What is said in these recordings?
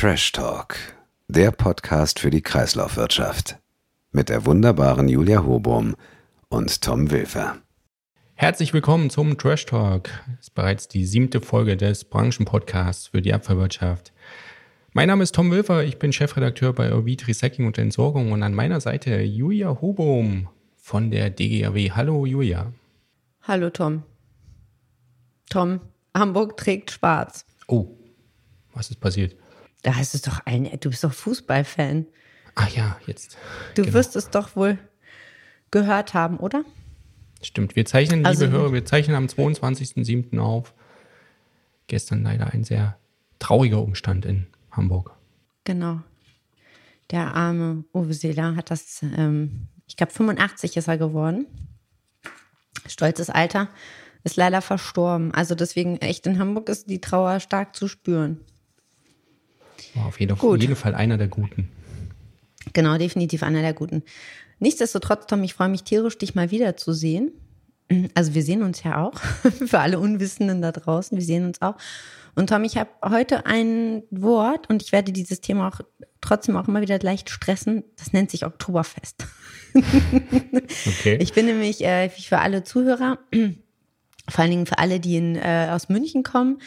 Trash Talk, der Podcast für die Kreislaufwirtschaft. Mit der wunderbaren Julia Hobum und Tom Wilfer. Herzlich willkommen zum Trash Talk. Das ist bereits die siebte Folge des Branchenpodcasts für die Abfallwirtschaft. Mein Name ist Tom Wilfer, ich bin Chefredakteur bei Ovid Recycling und Entsorgung und an meiner Seite Julia Hobum von der DGAW. Hallo Julia. Hallo Tom. Tom, Hamburg trägt schwarz. Oh, was ist passiert? Da heißt es doch ein, du bist doch Fußballfan. Ach ja, jetzt. Du genau. wirst es doch wohl gehört haben, oder? Stimmt, wir zeichnen, also, liebe Hörer, wir zeichnen am 22.07. auf. Gestern leider ein sehr trauriger Umstand in Hamburg. Genau. Der arme Uwe Seeler hat das, ähm, ich glaube 85 ist er geworden. Stolzes Alter, ist leider verstorben. Also deswegen echt in Hamburg ist die Trauer stark zu spüren. War auf jeden, Gut. jeden Fall einer der Guten. Genau, definitiv einer der Guten. Nichtsdestotrotz, Tom, ich freue mich tierisch, dich mal wiederzusehen. Also wir sehen uns ja auch, für alle Unwissenden da draußen, wir sehen uns auch. Und Tom, ich habe heute ein Wort und ich werde dieses Thema auch trotzdem auch immer wieder leicht stressen. Das nennt sich Oktoberfest. okay. Ich bin nämlich äh, für alle Zuhörer, vor allen Dingen für alle, die in, äh, aus München kommen,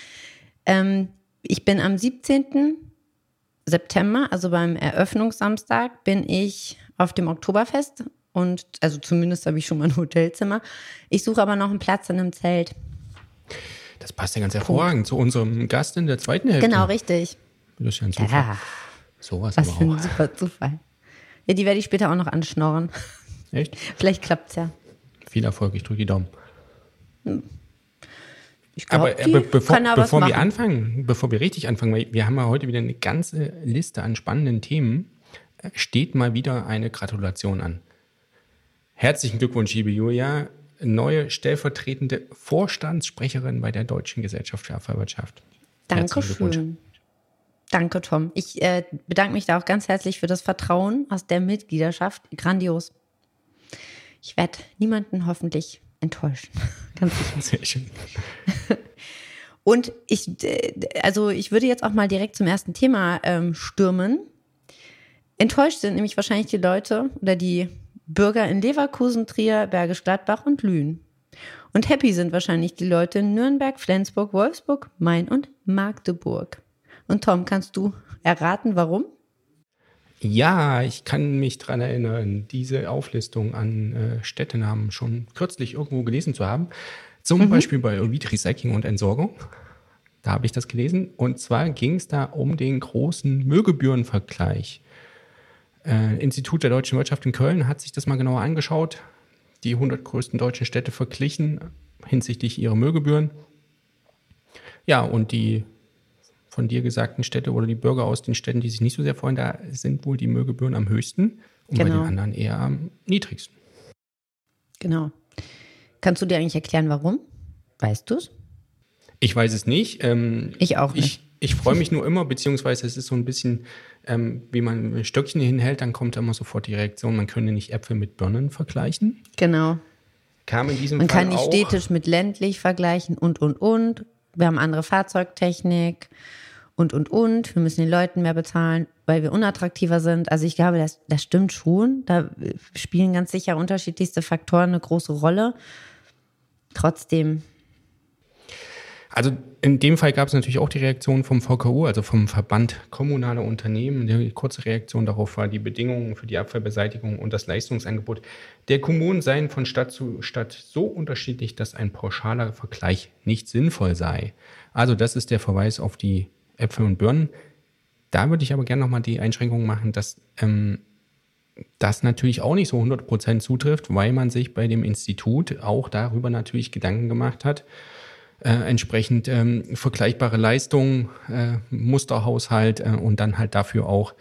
ähm, ich bin am 17. September, also beim Eröffnungssamstag, bin ich auf dem Oktoberfest und also zumindest habe ich schon mal ein Hotelzimmer. Ich suche aber noch einen Platz in einem Zelt. Das passt ja ganz hervorragend zu unserem Gast in der zweiten Hälfte. Genau, richtig. Das ist ja ein Zufall. Ja. Sowas Was aber für ein auch. super Zufall. Ja, die werde ich später auch noch anschnorren. Echt? Vielleicht klappt es ja. Viel Erfolg, ich drücke die Daumen. Hm. Glaub, aber, aber bevor, bevor wir anfangen, bevor wir richtig anfangen, weil wir haben ja heute wieder eine ganze Liste an spannenden Themen, äh, steht mal wieder eine Gratulation an. Herzlichen Glückwunsch, liebe Julia neue stellvertretende Vorstandssprecherin bei der Deutschen Gesellschaft für Abfallwirtschaft. Dankeschön. Danke, Tom. Ich äh, bedanke mich da auch ganz herzlich für das Vertrauen aus der Mitgliedschaft. Grandios. Ich werde niemanden hoffentlich enttäuschen. Ganz sicher. Sehr schön. Und ich, äh, also ich würde jetzt auch mal direkt zum ersten Thema ähm, stürmen. Enttäuscht sind nämlich wahrscheinlich die Leute oder die Bürger in Leverkusen, Trier, Bergisch Gladbach und Lünen. Und happy sind wahrscheinlich die Leute in Nürnberg, Flensburg, Wolfsburg, Main und Magdeburg. Und Tom, kannst du erraten, warum? Ja, ich kann mich daran erinnern, diese Auflistung an äh, Städtenamen schon kürzlich irgendwo gelesen zu haben. Zum mhm. Beispiel bei Ovid Recycling und Entsorgung. Da habe ich das gelesen. Und zwar ging es da um den großen Müllgebührenvergleich. Äh, Institut der deutschen Wirtschaft in Köln hat sich das mal genauer angeschaut, die 100 größten deutschen Städte verglichen hinsichtlich ihrer Müllgebühren. Ja, und die von dir gesagten Städte oder die Bürger aus den Städten, die sich nicht so sehr freuen, da sind wohl die Müllgebühren am höchsten und genau. bei den genau. anderen eher am niedrigsten. Genau. Kannst du dir eigentlich erklären, warum? Weißt du es? Ich weiß es nicht. Ähm, ich auch nicht. Ich, ich freue mich nur immer, beziehungsweise es ist so ein bisschen, ähm, wie man ein Stöckchen hinhält, dann kommt immer sofort die Reaktion, man könne nicht Äpfel mit Birnen vergleichen. Genau. Kam in diesem man Fall kann nicht auch. städtisch mit ländlich vergleichen und, und, und. Wir haben andere Fahrzeugtechnik und, und, und. Wir müssen den Leuten mehr bezahlen, weil wir unattraktiver sind. Also ich glaube, das, das stimmt schon. Da spielen ganz sicher unterschiedlichste Faktoren eine große Rolle. Trotzdem also in dem Fall gab es natürlich auch die Reaktion vom VKU, also vom Verband Kommunaler Unternehmen. Die kurze Reaktion darauf war, die Bedingungen für die Abfallbeseitigung und das Leistungsangebot der Kommunen seien von Stadt zu Stadt so unterschiedlich, dass ein pauschaler Vergleich nicht sinnvoll sei. Also das ist der Verweis auf die Äpfel und Birnen. Da würde ich aber gerne nochmal die Einschränkung machen, dass ähm, das natürlich auch nicht so 100% zutrifft, weil man sich bei dem Institut auch darüber natürlich Gedanken gemacht hat, äh, entsprechend ähm, vergleichbare Leistungen, äh, Musterhaushalt äh, und dann halt dafür auch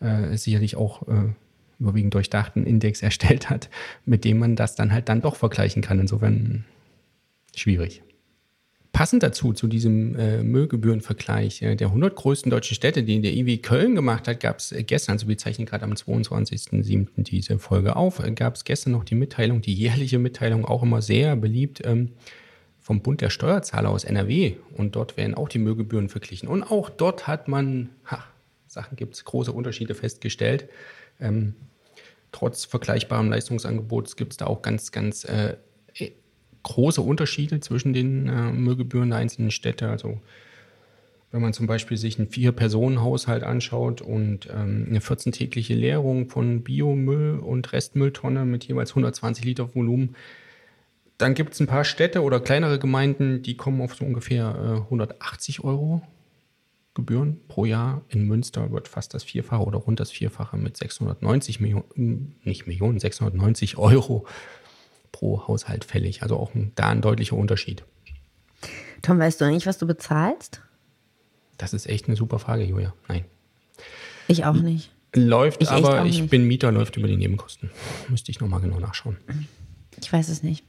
äh, sicherlich auch äh, überwiegend durchdachten Index erstellt hat, mit dem man das dann halt dann doch vergleichen kann. Insofern schwierig. Passend dazu, zu diesem äh, Müllgebührenvergleich äh, der 100 größten deutschen Städte, die der IW Köln gemacht hat, gab es äh, gestern, also wir zeichnen gerade am 22.07. diese Folge auf, äh, gab es gestern noch die Mitteilung, die jährliche Mitteilung, auch immer sehr beliebt, ähm, vom Bund der Steuerzahler aus NRW und dort werden auch die Müllgebühren verglichen. Und auch dort hat man ha, Sachen gibt es große Unterschiede festgestellt. Ähm, trotz vergleichbarem Leistungsangebots gibt es da auch ganz, ganz äh, große Unterschiede zwischen den äh, Müllgebühren der einzelnen Städte. Also wenn man zum Beispiel sich einen Vier-Personen-Haushalt anschaut und ähm, eine 14-tägliche Leerung von Biomüll und Restmülltonne mit jeweils 120 Liter Volumen, dann gibt es ein paar Städte oder kleinere Gemeinden, die kommen auf so ungefähr äh, 180 Euro Gebühren pro Jahr. In Münster wird fast das Vierfache oder rund das Vierfache mit 690 Millionen, nicht Millionen, 690 Euro pro Haushalt fällig. Also auch ein, da ein deutlicher Unterschied. Tom, weißt du eigentlich, was du bezahlst? Das ist echt eine super Frage, Julia. Nein. Ich auch nicht. Läuft, Ich aber ich bin Mieter, läuft über die Nebenkosten. Müsste ich nochmal genau nachschauen. Ich weiß es nicht.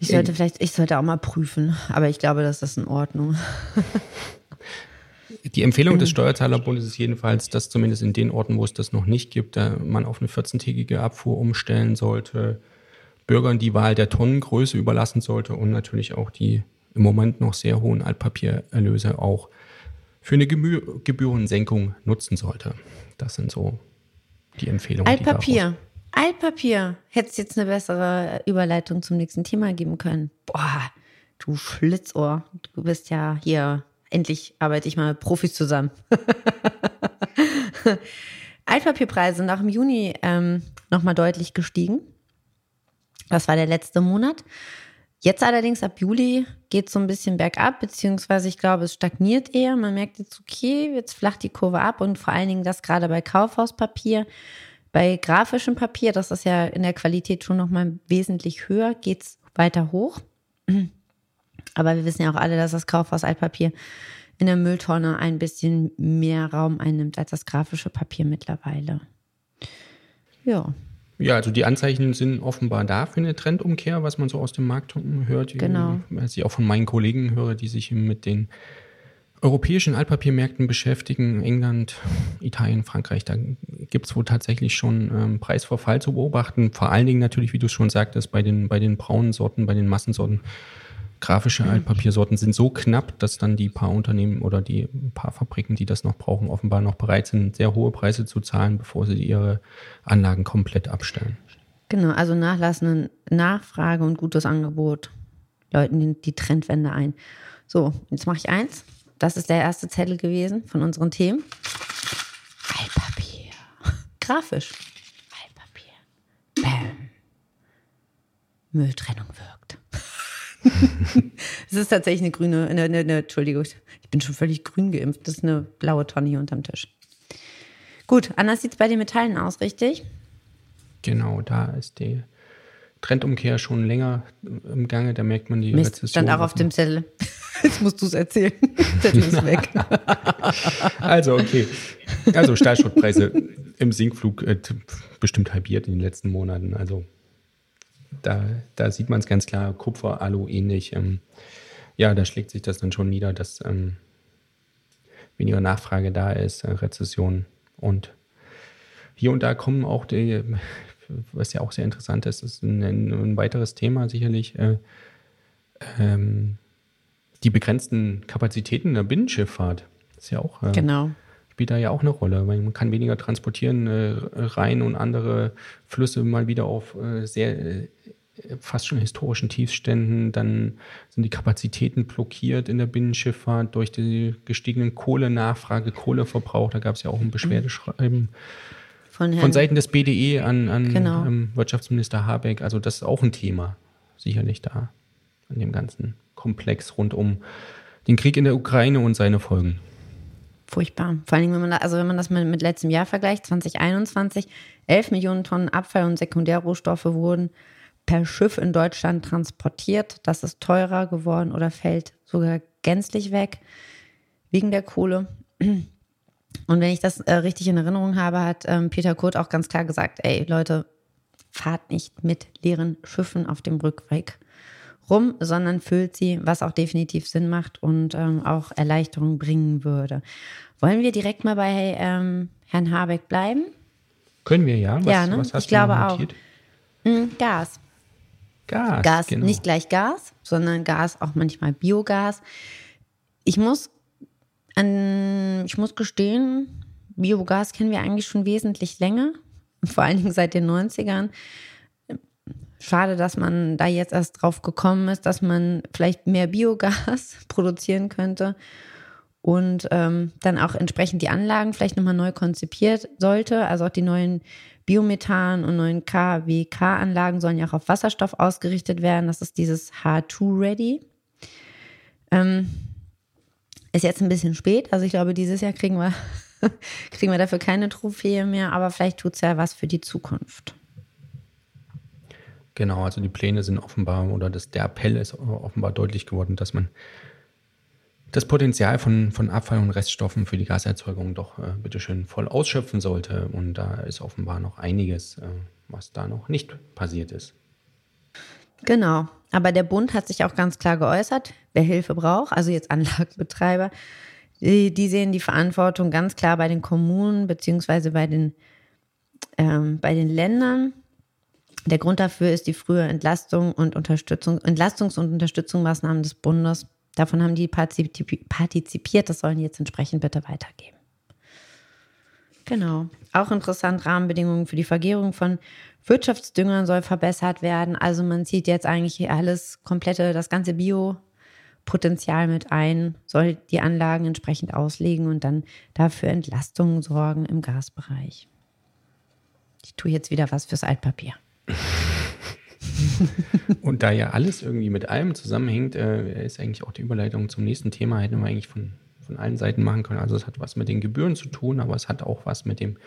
Ich sollte vielleicht, ich sollte auch mal prüfen, aber ich glaube, das ist in Ordnung. Die Empfehlung des Steuerzahlerbundes ist jedenfalls, dass zumindest in den Orten, wo es das noch nicht gibt, man auf eine 14-tägige Abfuhr umstellen sollte, Bürgern die Wahl der Tonnengröße überlassen sollte und natürlich auch die im Moment noch sehr hohen Altpapiererlöse auch für eine Gemü Gebührensenkung nutzen sollte. Das sind so die Empfehlungen. die Altpapier. Altpapier. Hättest jetzt eine bessere Überleitung zum nächsten Thema geben können. Boah, du Schlitzohr. Du bist ja hier. Endlich arbeite ich mal mit Profis zusammen. Altpapierpreise sind auch im Juni ähm, nochmal deutlich gestiegen. Das war der letzte Monat. Jetzt allerdings ab Juli geht es so ein bisschen bergab, beziehungsweise ich glaube, es stagniert eher. Man merkt jetzt, okay, jetzt flacht die Kurve ab und vor allen Dingen das gerade bei Kaufhauspapier. Bei grafischem Papier, das ist ja in der Qualität schon nochmal wesentlich höher, geht es weiter hoch. Aber wir wissen ja auch alle, dass das Kaufhaus-Altpapier in der Mülltonne ein bisschen mehr Raum einnimmt als das grafische Papier mittlerweile. Ja, Ja, also die Anzeichen sind offenbar da für eine Trendumkehr, was man so aus dem Markt hört. Genau. Was ich auch von meinen Kollegen höre, die sich mit den europäischen Altpapiermärkten beschäftigen, England, Italien, Frankreich, da gibt es wohl tatsächlich schon ähm, Preisverfall zu beobachten. Vor allen Dingen natürlich, wie du es schon sagtest, bei den, bei den braunen Sorten, bei den Massensorten. Grafische Altpapiersorten sind so knapp, dass dann die paar Unternehmen oder die paar Fabriken, die das noch brauchen, offenbar noch bereit sind, sehr hohe Preise zu zahlen, bevor sie ihre Anlagen komplett abstellen. Genau, also nachlassende Nachfrage und gutes Angebot läuten die, die Trendwende ein. So, jetzt mache ich eins. Das ist der erste Zettel gewesen von unseren Themen. Altpapier. Grafisch. Altpapier. Bam. Mülltrennung wirkt. Es ist tatsächlich eine grüne, eine, eine, eine, Entschuldigung, ich bin schon völlig grün geimpft. Das ist eine blaue Tonne hier unterm Tisch. Gut, anders sieht es bei den Metallen aus, richtig? Genau, da ist die Trendumkehr schon länger im Gange. Da merkt man die Mist, Rezession. stand auch auf dem Zettel. Jetzt musst du es erzählen. Zettel ist weg. Also, okay. Also, Stahlschrottpreise im Sinkflug äh, bestimmt halbiert in den letzten Monaten. Also, da, da sieht man es ganz klar. Kupfer, Alu ähnlich. Ähm, ja, da schlägt sich das dann schon nieder, dass ähm, weniger Nachfrage da ist, äh, Rezession. Und hier und da kommen auch die, was ja auch sehr interessant ist, ist ein, ein weiteres Thema sicherlich, äh, ähm, die begrenzten Kapazitäten der Binnenschifffahrt. Ist ja auch, äh, Genau. Spielt da ja auch eine Rolle, weil man kann weniger transportieren, äh, Rhein und andere Flüsse mal wieder auf äh, sehr äh, fast schon historischen Tiefständen, dann sind die Kapazitäten blockiert in der Binnenschifffahrt durch die gestiegenen Kohlenachfrage, Kohleverbrauch. Da gab es ja auch ein Beschwerdeschreiben Von von Seiten des BDE an, an Genau. ähm, Wirtschaftsminister Habeck. Also das ist auch ein Thema, sicherlich da an dem ganzen Komplex rund um den Krieg in der Ukraine und seine Folgen. Furchtbar. Vor Dingen, wenn man, da, also wenn man das mit, mit letztem Jahr vergleicht, 2021, 11 Millionen Tonnen Abfall- und Sekundärrohstoffe wurden per Schiff in Deutschland transportiert. Das ist teurer geworden oder fällt sogar gänzlich weg wegen der Kohle. Und wenn ich das äh, richtig in Erinnerung habe, hat ähm, Peter Kurt auch ganz klar gesagt, ey Leute, fahrt nicht mit leeren Schiffen auf dem Rückweg rum, sondern füllt sie, was auch definitiv Sinn macht und ähm, auch Erleichterung bringen würde. Wollen wir direkt mal bei ähm, Herrn Habeck bleiben? Können wir ja? Was, Ja, ne? was hast Ich glaube du auch. notiert? Hm, Gas. Gas. Gas, genau. nicht gleich Gas, sondern Gas, auch manchmal Biogas. Ich muss an, ich muss gestehen, Biogas kennen wir eigentlich schon wesentlich länger, vor allen Dingen seit den 90ern. Schade, dass man da jetzt erst drauf gekommen ist, dass man vielleicht mehr Biogas produzieren könnte und ähm, dann auch entsprechend die Anlagen vielleicht nochmal neu konzipiert sollte. Also auch die neuen Biomethan und neuen KWK-Anlagen sollen ja auch auf Wasserstoff ausgerichtet werden. Das ist dieses H2-Ready. Ähm, ist jetzt ein bisschen spät. Also ich glaube, dieses Jahr kriegen wir, kriegen wir dafür keine Trophäe mehr, aber vielleicht tut es ja was für die Zukunft. Genau, also die Pläne sind offenbar oder das, der Appell ist offenbar deutlich geworden, dass man das Potenzial von, von Abfall und Reststoffen für die Gaserzeugung doch äh, bitteschön voll ausschöpfen sollte. Und da ist offenbar noch einiges, äh, was da noch nicht passiert ist. Genau, aber der Bund hat sich auch ganz klar geäußert, wer Hilfe braucht, also jetzt Anlagenbetreiber, die, die sehen die Verantwortung ganz klar bei den Kommunen beziehungsweise bei ähm, bei den Ländern. Der Grund dafür ist die frühe Entlastung und Unterstützung, Entlastungs- und Unterstützungsmaßnahmen des Bundes. Davon haben die partizipiert, das sollen die jetzt entsprechend bitte weitergeben. Genau. Auch interessant, Rahmenbedingungen für die Vergärung von Wirtschaftsdüngern soll verbessert werden. Also man zieht jetzt eigentlich alles komplette, das ganze Biopotenzial mit ein, soll die Anlagen entsprechend auslegen und dann dafür Entlastungen sorgen im Gasbereich. Ich tue jetzt wieder was fürs Altpapier. Und da ja alles irgendwie mit allem zusammenhängt, äh, ist eigentlich auch die Überleitung zum nächsten Thema, hätten wir eigentlich von, von allen Seiten machen können. Also es hat was mit den Gebühren zu tun, aber es hat auch was mit dem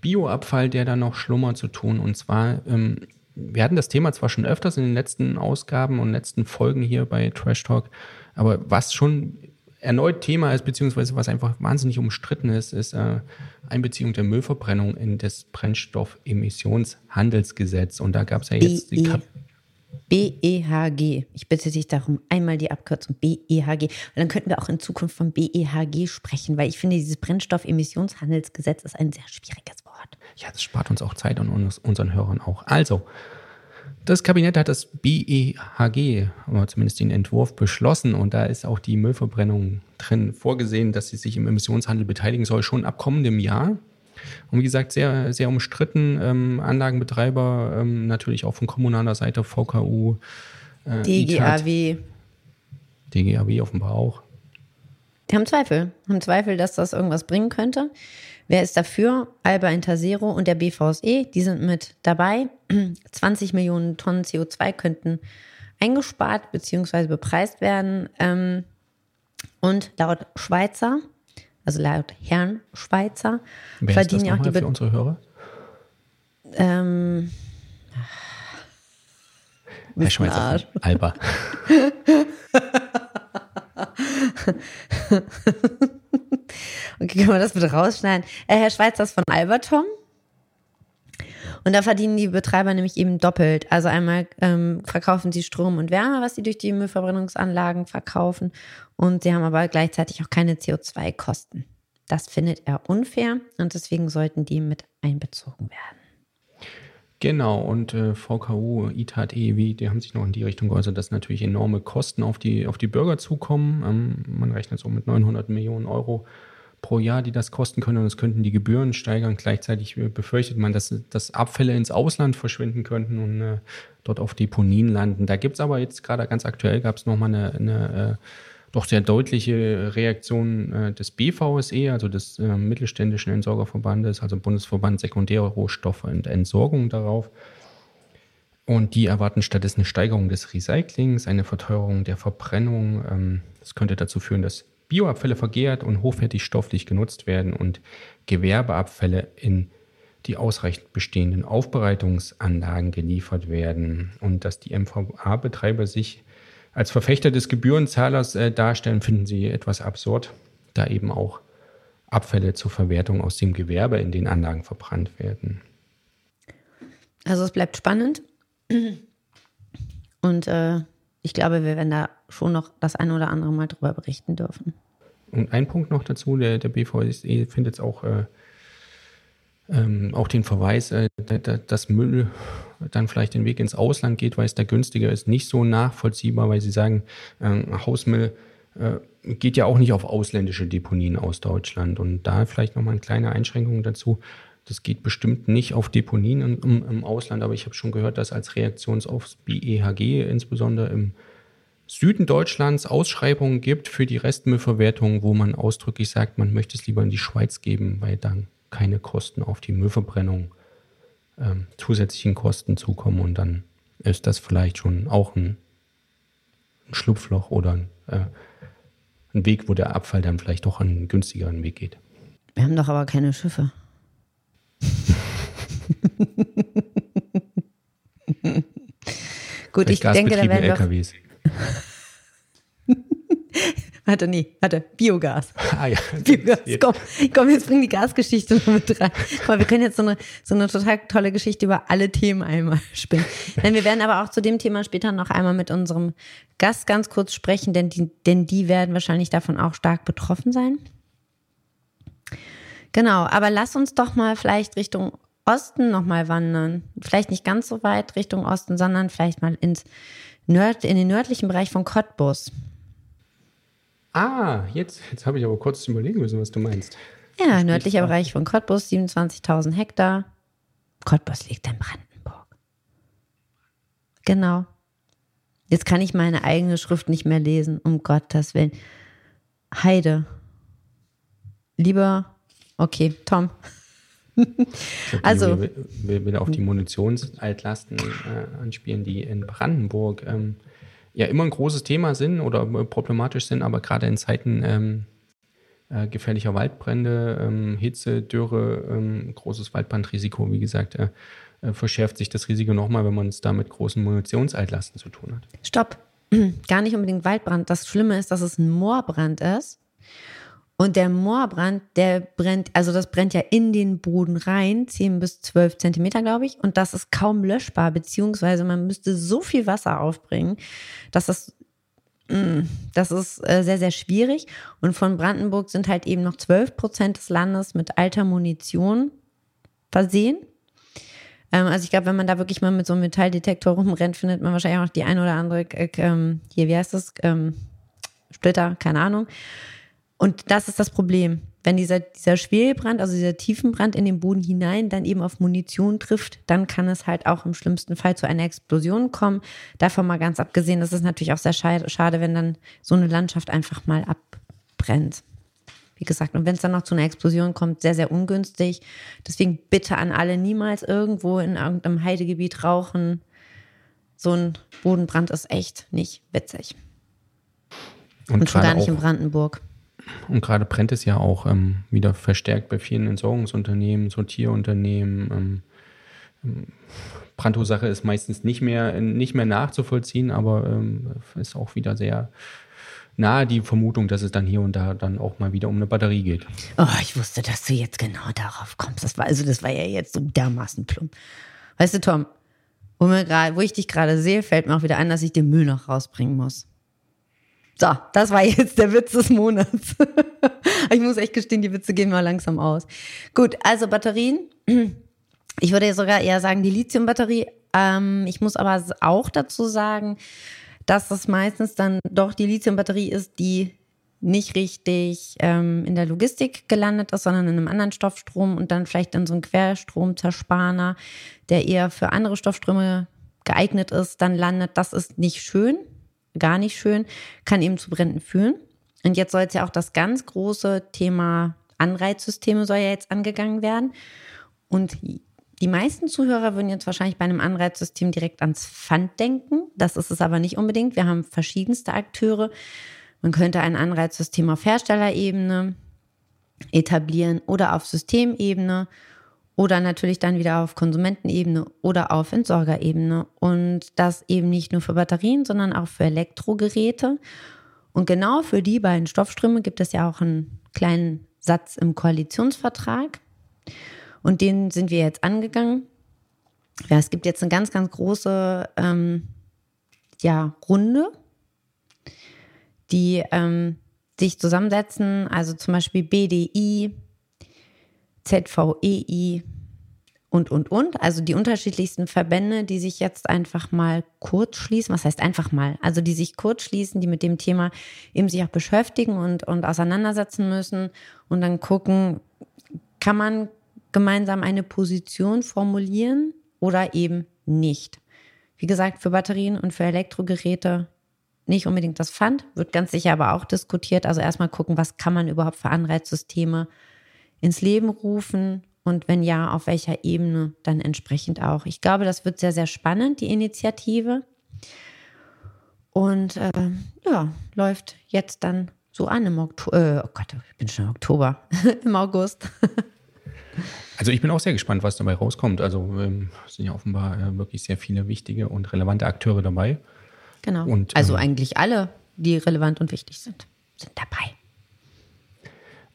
Bioabfall, der da noch schlummert, zu tun. Und zwar, ähm, wir hatten das Thema zwar schon öfters in den letzten Ausgaben und letzten Folgen hier bei Trash Talk, aber was schon erneut Thema ist, beziehungsweise was einfach wahnsinnig umstritten ist, ist äh, Einbeziehung der Müllverbrennung in das Brennstoffemissionshandelsgesetz. Und da gab es ja jetzt die Kap BEHG. Ich bitte dich darum, einmal die Abkürzung BEHG. Und dann könnten wir auch in Zukunft von BEHG sprechen, weil ich finde, dieses Brennstoffemissionshandelsgesetz ist ein sehr schwieriges Wort. Ja, das spart uns auch Zeit und uns, unseren Hörern auch. Also, das Kabinett hat das BEHG, oder zumindest den Entwurf, beschlossen und da ist auch die Müllverbrennung drin vorgesehen, dass sie sich im Emissionshandel beteiligen soll, schon ab kommendem Jahr. Und wie gesagt, sehr, sehr umstritten. Ähm, Anlagenbetreiber, ähm, natürlich auch von kommunaler Seite, VKU, äh, DGAW. DGAW offenbar auch. Die haben Zweifel, haben Zweifel, dass das irgendwas bringen könnte. Wer ist dafür? Alba Intersero und der BVSE, die sind mit dabei. 20 Millionen Tonnen CO2 könnten eingespart bzw. bepreist werden. Ähm, und laut Schweizer, also laut Herrn Schweizer, Wer verdienen ja auch die Be für unsere Hörer. Ähm, Herr Schweizer, Alba. okay, können wir das bitte rausschneiden? Äh, Herr Schweizer ist von Albertom. Und da verdienen die Betreiber nämlich eben doppelt. Also einmal ähm, verkaufen sie Strom und Wärme, was sie durch die Müllverbrennungsanlagen verkaufen. Und sie haben aber gleichzeitig auch keine CO2-Kosten. Das findet er unfair und deswegen sollten die mit einbezogen werden. Genau, und äh, VKU, ITAT, EEW, die haben sich noch in die Richtung geäußert, dass natürlich enorme Kosten auf die, auf die Bürger zukommen. Ähm, man rechnet so mit 900 Millionen Euro pro Jahr, die das kosten können. Und es könnten die Gebühren steigern. Gleichzeitig äh, befürchtet man, dass, dass Abfälle ins Ausland verschwinden könnten und äh, dort auf Deponien landen. Da gibt es aber jetzt gerade ganz aktuell, gab es nochmal eine, eine äh, doch sehr deutliche Reaktion äh, des BVSE, also des äh, Mittelständischen Entsorgerverbandes, also Bundesverband Sekundäre Rohstoffe und Entsorgung darauf. Und die erwarten stattdessen eine Steigerung des Recyclings, eine Verteuerung der Verbrennung. Ähm, das könnte dazu führen, dass Bioabfälle vergehrt und hochwertig stofflich genutzt werden und Gewerbeabfälle in die ausreichend bestehenden Aufbereitungsanlagen geliefert werden und dass die MVA-Betreiber sich als Verfechter des Gebührenzahlers äh, darstellen, finden sie etwas absurd, da eben auch Abfälle zur Verwertung aus dem Gewerbe in den Anlagen verbrannt werden. Also es bleibt spannend. Und äh, ich glaube, wir werden da schon noch das eine oder andere Mal drüber berichten dürfen. Und ein Punkt noch dazu, der, der BVSE findet es auch äh, ähm, auch den Verweis, äh, dass Müll dann vielleicht den Weg ins Ausland geht, weil es da günstiger ist, nicht so nachvollziehbar, weil sie sagen, äh, Hausmüll äh, geht ja auch nicht auf ausländische Deponien aus Deutschland. Und da vielleicht nochmal eine kleine Einschränkung dazu. Das geht bestimmt nicht auf Deponien im, im Ausland, aber ich habe schon gehört, dass als Reaktion aufs BEHG, insbesondere im Süden Deutschlands, Ausschreibungen gibt für die Restmüllverwertung, wo man ausdrücklich sagt, man möchte es lieber in die Schweiz geben, weil dann keine Kosten auf die Müllverbrennung ähm, zusätzlichen Kosten zukommen und dann ist das vielleicht schon auch ein, ein Schlupfloch oder ein, äh, ein Weg, wo der Abfall dann vielleicht doch einen günstigeren Weg geht. Wir haben doch aber keine Schiffe. Gut, ich denke, da werden LKWs. Warte, nee, warte, Biogas. Ah ja. Biogas, komm, komm, jetzt bring die Gasgeschichte noch mit rein. Komm, wir können jetzt so eine, so eine total tolle Geschichte über alle Themen einmal spinnen. Denn wir werden aber auch zu dem Thema später noch einmal mit unserem Gast ganz kurz sprechen, denn die, denn die werden wahrscheinlich davon auch stark betroffen sein. Genau, aber lass uns doch mal vielleicht Richtung Osten nochmal wandern. Vielleicht nicht ganz so weit Richtung Osten, sondern vielleicht mal ins Nord, in den nördlichen Bereich von Cottbus. Ah, jetzt, jetzt habe ich aber kurz überlegen müssen, was du meinst. Ja, nördlicher Bereich von Cottbus, 27.000 Hektar. Cottbus liegt in Brandenburg. Genau. Jetzt kann ich meine eigene Schrift nicht mehr lesen, um Gottes Willen. Heide. Lieber, okay, Tom. also. Ich will, will, auf die Munitionsaltlasten äh, anspielen, die in Brandenburg ähm, ja immer ein großes Thema sind oder problematisch sind, aber gerade in Zeiten ähm, äh, gefährlicher Waldbrände, ähm, Hitze, Dürre, ähm, großes Waldbrandrisiko, wie gesagt, äh, äh, verschärft sich das Risiko nochmal, wenn man es da mit großen Munitionsaltlasten zu tun hat. Stopp. Gar nicht unbedingt Waldbrand. Das Schlimme ist, dass es ein Moorbrand ist. Und der Moorbrand, der brennt, also das brennt ja in den Boden rein, 10 bis 12 Zentimeter, glaube ich. Und das ist kaum löschbar, beziehungsweise man müsste so viel Wasser aufbringen, dass das, mm, das ist äh, sehr, sehr schwierig. Und von Brandenburg sind halt eben noch 12 Prozent des Landes mit alter Munition versehen. Ähm, also ich glaube, wenn man da wirklich mal mit so einem Metalldetektor rumrennt, findet man wahrscheinlich auch die ein oder andere, äh, ähm, hier, wie heißt das, ähm, Splitter, keine Ahnung. Und das ist das Problem. Wenn dieser, dieser Schwelbrand, also dieser Tiefenbrand in den Boden hinein dann eben auf Munition trifft, dann kann es halt auch im schlimmsten Fall zu einer Explosion kommen. Davon mal ganz abgesehen, das ist natürlich auch sehr schade, wenn dann so eine Landschaft einfach mal abbrennt. Wie gesagt, und wenn es dann noch zu einer Explosion kommt, sehr, sehr ungünstig. Deswegen bitte an alle niemals irgendwo in irgendeinem Heidegebiet rauchen. So ein Bodenbrand ist echt nicht witzig. Und, und schon gar nicht in Brandenburg. Und gerade brennt es ja auch ähm, wieder verstärkt bei vielen Entsorgungsunternehmen, Sortierunternehmen. Ähm, ähm, Brandursache ist meistens nicht mehr, nicht mehr nachzuvollziehen, aber ähm, ist auch wieder sehr nahe die Vermutung, dass es dann hier und da dann auch mal wieder um eine Batterie geht. Oh, ich wusste, dass du jetzt genau darauf kommst. Das war, also das war ja jetzt so dermaßen plump. Weißt du, Tom, wo, mir grad, wo ich dich gerade sehe, fällt mir auch wieder ein, dass ich den Müll noch rausbringen muss. So, das war jetzt der Witz des Monats. ich muss echt gestehen, die Witze gehen mal langsam aus. Gut, also Batterien. Ich würde sogar eher sagen, die Lithium-Batterie. Ähm, ich muss aber auch dazu sagen, dass es meistens dann doch die Lithium-Batterie ist, die nicht richtig ähm, in der Logistik gelandet ist, sondern in einem anderen Stoffstrom und dann vielleicht in so einem Querstromzerspaner, der eher für andere Stoffströme geeignet ist, dann landet. Das ist nicht schön gar nicht schön, kann eben zu Bränden führen. Und jetzt soll es ja auch das ganz große Thema Anreizsysteme soll ja jetzt angegangen werden. Und die meisten Zuhörer würden jetzt wahrscheinlich bei einem Anreizsystem direkt ans Pfand denken. Das ist es aber nicht unbedingt. Wir haben verschiedenste Akteure. Man könnte ein Anreizsystem auf Herstellerebene etablieren oder auf Systemebene oder natürlich dann wieder auf Konsumentenebene oder auf Entsorgerebene. Und das eben nicht nur für Batterien, sondern auch für Elektrogeräte. Und genau für die beiden Stoffströme gibt es ja auch einen kleinen Satz im Koalitionsvertrag. Und den sind wir jetzt angegangen. Ja, es gibt jetzt eine ganz, ganz große ähm, ja, Runde, die ähm, sich zusammensetzen, also zum Beispiel BDI, ZVEI und, und, und. Also die unterschiedlichsten Verbände, die sich jetzt einfach mal kurz schließen. Was heißt einfach mal? Also die sich kurz schließen, die mit dem Thema eben sich auch beschäftigen und, und auseinandersetzen müssen und dann gucken, kann man gemeinsam eine Position formulieren oder eben nicht. Wie gesagt, für Batterien und für Elektrogeräte nicht unbedingt das Pfand, wird ganz sicher aber auch diskutiert. Also erstmal gucken, was kann man überhaupt für Anreizsysteme ins Leben rufen und wenn ja, auf welcher Ebene dann entsprechend auch. Ich glaube, das wird sehr, sehr spannend, die Initiative. Und äh, ja, läuft jetzt dann so an im Oktober. Äh, oh Gott, ich bin schon im Oktober, im August. Also ich bin auch sehr gespannt, was dabei rauskommt. Also ähm, sind ja offenbar äh, wirklich sehr viele wichtige und relevante Akteure dabei. Genau. Und, also ähm, eigentlich alle, die relevant und wichtig sind, sind dabei.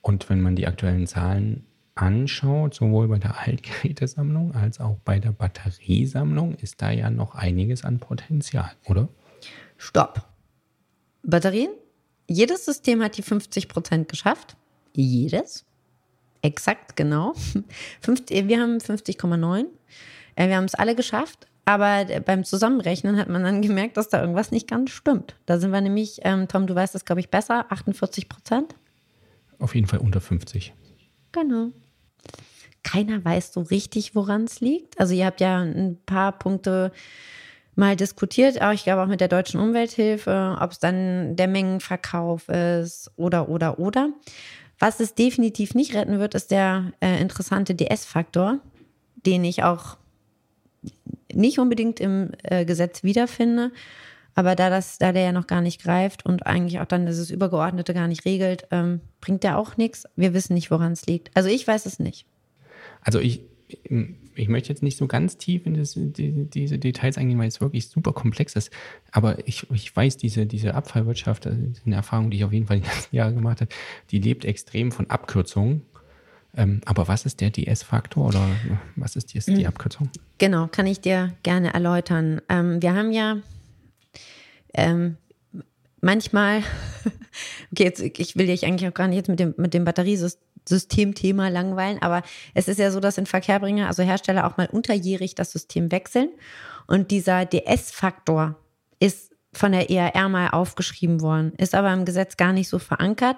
Und wenn man die aktuellen Zahlen anschaut, sowohl bei der Altgerätesammlung als auch bei der Batteriesammlung, ist da ja noch einiges an Potenzial, oder? Stopp. Batterien? Jedes System hat die 50 Prozent geschafft. Jedes. Exakt, genau. Wir haben 50,9. Äh, wir haben es alle geschafft. Aber beim Zusammenrechnen hat man dann gemerkt, dass da irgendwas nicht ganz stimmt. Da sind wir nämlich, ähm, Tom, du weißt das, glaube ich, besser, 48 Prozent. Auf jeden Fall unter 50. Genau keiner weiß so richtig, woran es liegt. Also ihr habt ja ein paar Punkte mal diskutiert, auch ich glaube auch mit der deutschen Umwelthilfe, ob es dann der Mengenverkauf ist oder oder oder. Was es definitiv nicht retten wird, ist der äh, interessante DS-Faktor, den ich auch nicht unbedingt im äh, Gesetz wiederfinde. Aber da, das, da der ja noch gar nicht greift und eigentlich auch dann dieses Übergeordnete gar nicht regelt, ähm, bringt der auch nichts. Wir wissen nicht, woran es liegt. Also ich weiß es nicht. Also ich, ich möchte jetzt nicht so ganz tief in das, die, diese Details eingehen, weil es wirklich super komplex ist. Aber ich, ich weiß, diese, diese Abfallwirtschaft, das ist eine Erfahrung, die ich auf jeden Fall die letzten Jahre gemacht habe, die lebt extrem von Abkürzungen. Ähm, aber was ist der DS-Faktor oder was ist die, die hm. Abkürzung? Genau, kann ich dir gerne erläutern. Ähm, wir haben ja ähm, manchmal, okay, jetzt, ich will dich eigentlich auch gar nicht jetzt mit dem, mit dem Batteriesystem Systemthema langweilen, aber es ist ja so, dass in Verkehrbringer, also Hersteller auch mal unterjährig das System wechseln. Und dieser DS-Faktor ist von der ERR mal aufgeschrieben worden, ist aber im Gesetz gar nicht so verankert.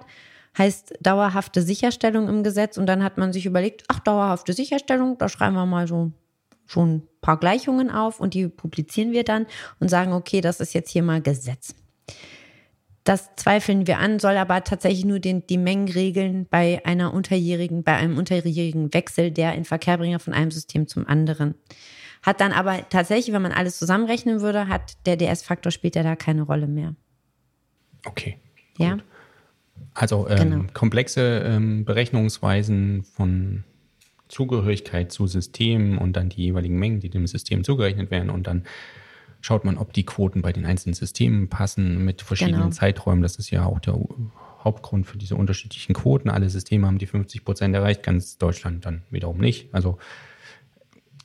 Heißt dauerhafte Sicherstellung im Gesetz und dann hat man sich überlegt, ach, dauerhafte Sicherstellung, da schreiben wir mal so schon ein paar Gleichungen auf und die publizieren wir dann und sagen, okay, das ist jetzt hier mal Gesetz. Das zweifeln wir an, soll aber tatsächlich nur den, die Mengen regeln bei einer unterjährigen, bei einem unterjährigen Wechsel der in Verkehrbringer von einem System zum anderen. Hat dann aber tatsächlich, wenn man alles zusammenrechnen würde, hat der DS-Faktor später da keine Rolle mehr. Okay. Ja. Gut. Also ähm, genau. komplexe ähm, Berechnungsweisen von Zugehörigkeit zu Systemen und dann die jeweiligen Mengen, die dem System zugerechnet werden und dann schaut man, ob die Quoten bei den einzelnen Systemen passen mit verschiedenen genau. Zeiträumen. Das ist ja auch der Hauptgrund für diese unterschiedlichen Quoten. Alle Systeme haben die 50 Prozent erreicht, ganz Deutschland dann wiederum nicht. Also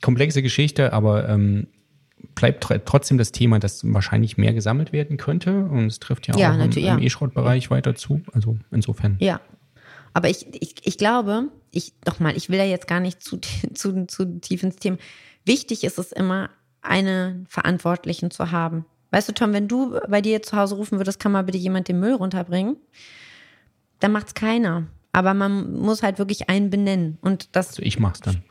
komplexe Geschichte, aber ähm, bleibt trotzdem das Thema, dass wahrscheinlich mehr gesammelt werden könnte. Und es trifft ja, ja auch im, im ja. E-Schrott-Bereich weiter zu. Also insofern. Ja. Aber ich, ich, ich glaube, ich, doch mal, ich will da jetzt gar nicht zu, zu, zu tief ins Thema. Wichtig ist es immer, einen Verantwortlichen zu haben. Weißt du, Tom, wenn du bei dir zu Hause rufen würdest, kann mal bitte jemand den Müll runterbringen, dann macht es keiner. Aber man muss halt wirklich einen benennen. Und das. Also ich mach's dann.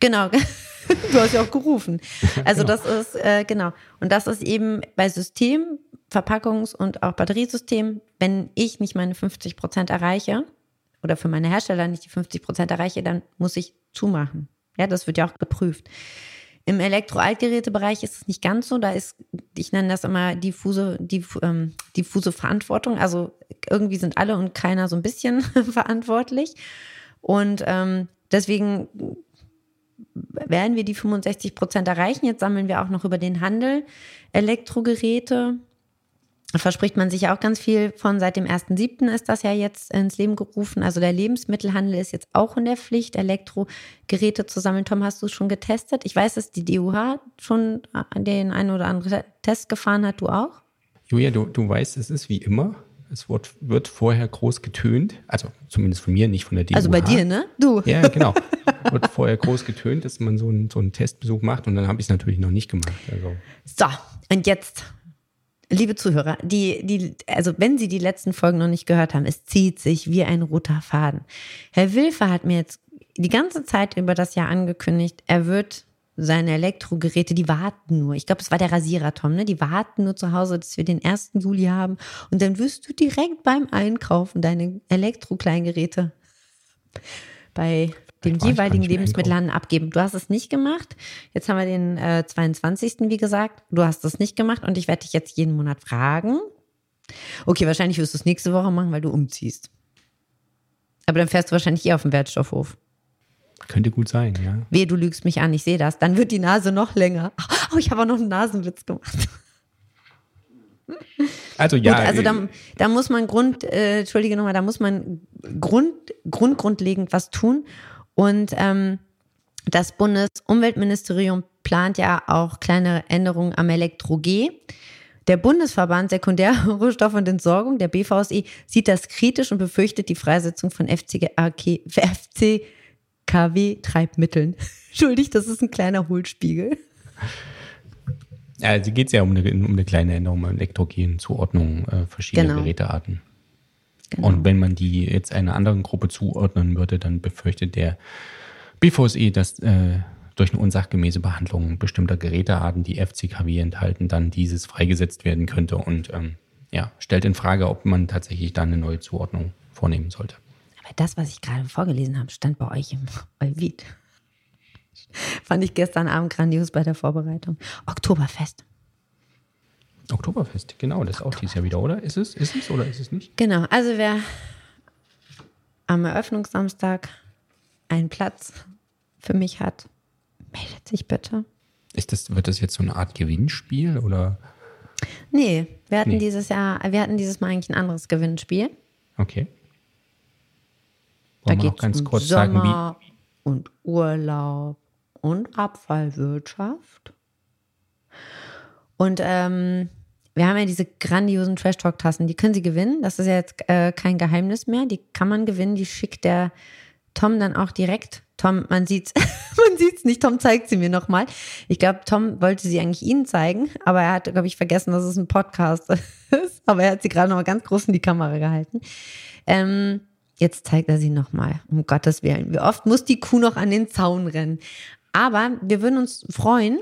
Genau. du hast ja auch gerufen. Also genau. das ist, äh, genau. Und das ist eben bei System, Verpackungs- und auch Batteriesystemen, wenn ich nicht meine 50 Prozent erreiche oder für meine Hersteller nicht die 50 Prozent erreiche, dann muss ich zumachen. Ja, das wird ja auch geprüft. Im Elektroaltgerätebereich ist es nicht ganz so. Da ist, ich nenne das immer diffuse, diff, ähm, diffuse Verantwortung. Also irgendwie sind alle und keiner so ein bisschen verantwortlich. Und ähm, deswegen werden wir die 65 Prozent erreichen. Jetzt sammeln wir auch noch über den Handel Elektrogeräte verspricht man sich auch ganz viel von. Seit dem 1.7. ist das ja jetzt ins Leben gerufen. Also der Lebensmittelhandel ist jetzt auch in der Pflicht, Elektrogeräte zu sammeln. Tom, hast du es schon getestet? Ich weiß, dass die DUH schon den einen oder anderen Test gefahren hat. Du auch? Julia, du, du weißt, es ist wie immer. Es wird, wird vorher groß getönt, also zumindest von mir, nicht von der DUH. Also bei dir, ne? Du. Ja, genau. wird vorher groß getönt, dass man so einen, so einen Testbesuch macht und dann habe ich es natürlich noch nicht gemacht. Also. So, und jetzt, liebe Zuhörer, die, die, also wenn Sie die letzten Folgen noch nicht gehört haben, es zieht sich wie ein roter Faden. Herr Wilfer hat mir jetzt die ganze Zeit über das Jahr angekündigt, er wird seine Elektrogeräte, die warten nur. Ich glaube, es war der Rasierer, Tom, ne? Die warten nur zu Hause, dass wir den 1. Juli haben. Und dann wirst du direkt beim Einkaufen deine Elektrokleingeräte bei dem jeweiligen Lebensmittelhandel abgeben. Du hast es nicht gemacht. Jetzt haben wir den äh, 22. wie gesagt. Du hast es nicht gemacht und ich werde dich jetzt jeden Monat fragen. Okay, wahrscheinlich wirst du es nächste Woche machen, weil du umziehst. Aber dann fährst du wahrscheinlich eher auf den Wertstoffhof. Könnte gut sein, ja. Wehe, du lügst mich an, ich sehe das. Dann wird die Nase noch länger. Oh, ich habe auch noch einen Nasenwitz gemacht. Also ja. Gut, also da, da muss man Grund, äh, entschuldige nochmal, da muss man Grund, Grund, grundlegend was tun. Und ähm, das Bundesumweltministerium plant ja auch kleine Änderungen am Elektro-G. Der Bundesverband Sekundärrohstoff und Entsorgung, der BVSE, sieht das kritisch und befürchtet die Freisetzung von FCKW, KW-Treibmitteln. Entschuldigt, das ist ein kleiner Hohlspiegel. Ja, also geht es ja um eine, um eine kleine Änderung um Elektrogen, Zuordnung äh, verschiedener genau. Gerätearten. Genau. Und wenn man die jetzt einer anderen Gruppe zuordnen würde, dann befürchtet der BVSE, dass äh, durch eine unsachgemäße Behandlung bestimmter Gerätearten, die FCKW enthalten, dann dieses freigesetzt werden könnte und ähm, ja, stellt in Frage, ob man tatsächlich dann eine neue Zuordnung vornehmen sollte. Aber das, was ich gerade vorgelesen habe, stand bei euch im Euvid. Fand ich gestern Abend grandios bei der Vorbereitung. Oktoberfest. Oktoberfest, genau, das ist auch dieses Jahr wieder, oder? Ist es, ist es oder ist es nicht? Genau, also wer am Eröffnungssamstag einen Platz für mich hat, meldet sich bitte. Ist das, wird das jetzt so eine Art Gewinnspiel oder? Nee, wir hatten nee. dieses Jahr, wir hatten dieses Mal eigentlich ein anderes Gewinnspiel. Okay. Wollen da geht es um kurz Sommer sagen, wie? und Urlaub und Abfallwirtschaft. Und ähm, wir haben ja diese grandiosen Trash Talk Tassen, die können Sie gewinnen. Das ist ja jetzt äh, kein Geheimnis mehr. Die kann man gewinnen. Die schickt der Tom dann auch direkt. Tom, man sieht's, man sieht's nicht. Tom zeigt sie mir nochmal. Ich glaube, Tom wollte sie eigentlich Ihnen zeigen, aber er hat, glaube ich, vergessen, dass es ein Podcast ist. Aber er hat sie gerade nochmal ganz groß in die Kamera gehalten. Ähm, Jetzt zeigt er sie nochmal, um Gottes Willen. Wie oft muss die Kuh noch an den Zaun rennen? Aber wir würden uns freuen,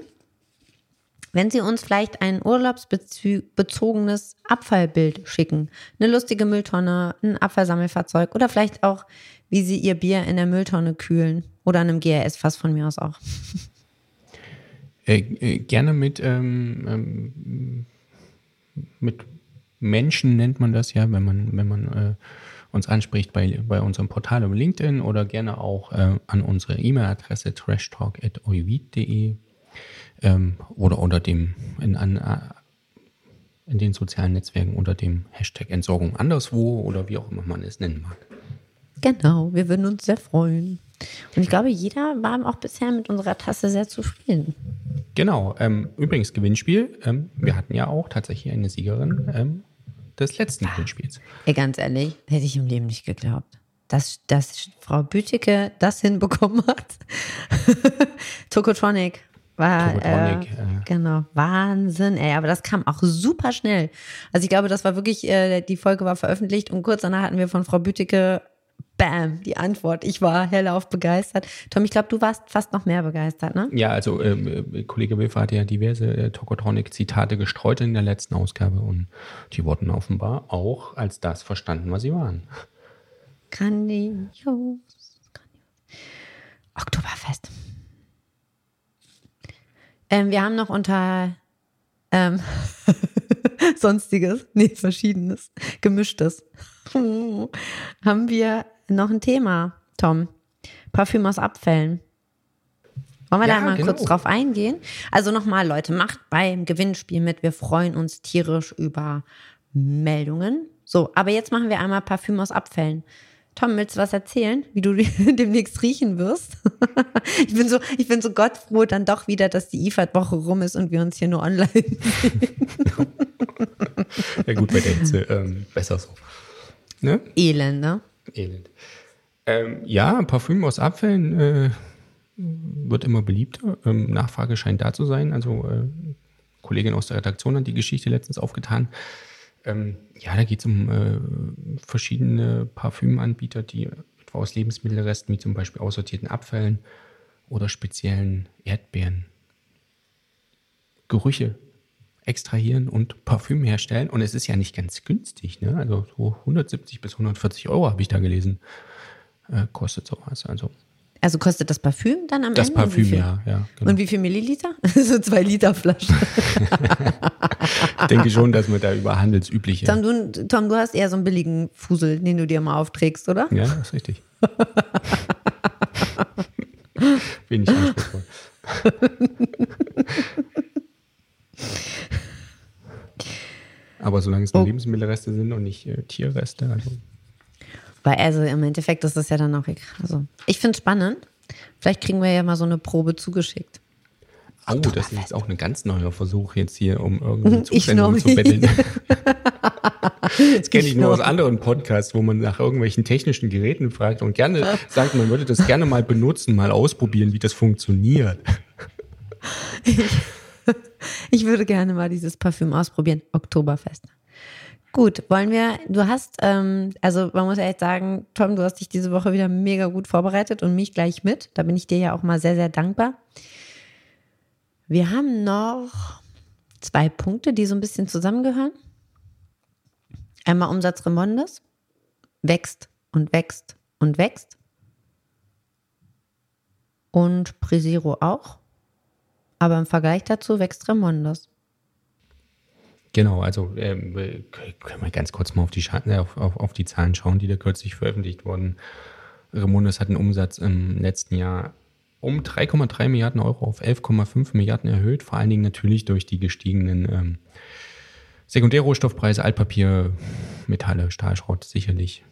wenn Sie uns vielleicht ein urlaubsbezogenes Abfallbild schicken. Eine lustige Mülltonne, ein Abfallsammelfahrzeug oder vielleicht auch, wie Sie Ihr Bier in der Mülltonne kühlen. Oder einem GRS-Fass von mir aus auch. Äh, äh, gerne mit, ähm, ähm, mit Menschen nennt man das ja, wenn man, wenn man äh, uns anspricht bei, bei unserem Portal über LinkedIn oder gerne auch äh, an unsere E-Mail-Adresse trashtalk.oivid.de ähm, oder unter dem in, an, äh, in den sozialen Netzwerken unter dem Hashtag Entsorgung anderswo oder wie auch immer man es nennen mag. Genau, wir würden uns sehr freuen. Und ich glaube, jeder war auch bisher mit unserer Tasse sehr zufrieden. Genau. Ähm, übrigens, Gewinnspiel. Ähm, wir hatten ja auch tatsächlich eine Siegerin ähm, des letzten Gewinnspiels. Ey, ganz ehrlich, hätte ich im Leben nicht geglaubt. Dass, dass Frau Bütike das hinbekommen hat. Tokotronic war äh, äh. genau Wahnsinn, ey, aber das kam auch super schnell. Also ich glaube, das war wirklich äh, die Folge war veröffentlicht und kurz danach hatten wir von Frau Bütike Bam, die Antwort. Ich war hellauf begeistert. Tom, ich glaube, du warst fast noch mehr begeistert, ne? Ja, also ähm, äh, Kollege Wilfer hatte ja diverse äh, Tokotronic-Zitate gestreut in der letzten Ausgabe und die wurden offenbar auch als das verstanden, was sie waren. Grandios. Grandios. Oktoberfest. Ähm, wir haben noch unter ähm, Sonstiges, nee, Verschiedenes, Gemischtes, haben wir noch ein Thema, Tom. Parfüm aus Abfällen. Wollen wir ja, da mal genau. kurz drauf eingehen? Also nochmal, Leute, macht beim Gewinnspiel mit. Wir freuen uns tierisch über Meldungen. So, aber jetzt machen wir einmal Parfüm aus Abfällen. Tom, willst du was erzählen, wie du demnächst riechen wirst? ich bin so, ich bin so gottfroh dann doch wieder, dass die IFAD-Woche rum ist und wir uns hier nur online sehen. ja gut, bei der Hitze ähm, besser so. Ne? Elend, Elend. Ähm, ja, Parfüm aus Abfällen äh, wird immer beliebter. Ähm, Nachfrage scheint da zu sein. Also äh, Kollegin aus der Redaktion hat die Geschichte letztens aufgetan. Ähm, ja, da geht es um äh, verschiedene Parfümanbieter, die etwa aus Lebensmittelresten, wie zum Beispiel aussortierten Abfällen oder speziellen Erdbeeren, Gerüche extrahieren und Parfüm herstellen. Und es ist ja nicht ganz günstig. Ne? Also so 170 bis 140 Euro habe ich da gelesen, äh, kostet sowas. Also also kostet das Parfüm dann am das Ende? Das Parfüm, ja. ja genau. Und wie viel Milliliter? so zwei Liter Flasche. ich denke schon, dass man da über handelsübliche. Tom du, Tom, du hast eher so einen billigen Fusel, den du dir mal aufträgst, oder? Ja, das ist richtig. Bin ich anspruchsvoll. Aber solange es nur oh. Lebensmittelreste sind und nicht äh, Tierreste, also weil also im Endeffekt ist das ja dann auch egal. Also, ich finde es spannend. Vielleicht kriegen wir ja mal so eine Probe zugeschickt. Oh, das ist jetzt auch ein ganz neuer Versuch jetzt hier, um irgendwie Zusendungen zu betteln. das kenne ich, ich nur aus anderen Podcasts, wo man nach irgendwelchen technischen Geräten fragt und gerne sagt, man würde das gerne mal benutzen, mal ausprobieren, wie das funktioniert. Ich, ich würde gerne mal dieses Parfüm ausprobieren. Oktoberfest. Gut, wollen wir, du hast, ähm, also man muss echt sagen, Tom, du hast dich diese Woche wieder mega gut vorbereitet und mich gleich mit. Da bin ich dir ja auch mal sehr, sehr dankbar. Wir haben noch zwei Punkte, die so ein bisschen zusammengehören. Einmal Umsatz Remondes, wächst und wächst und wächst. Und Presiro auch. Aber im Vergleich dazu wächst Remondes. Genau, also ähm, können wir ganz kurz mal auf die, äh, auf, auf, auf die Zahlen schauen, die da kürzlich veröffentlicht wurden. Remundes hat den Umsatz im letzten Jahr um 3,3 Milliarden Euro auf 11,5 Milliarden erhöht, vor allen Dingen natürlich durch die gestiegenen ähm, Sekundärrohstoffpreise, Altpapier, Metalle, Stahlschrott sicherlich.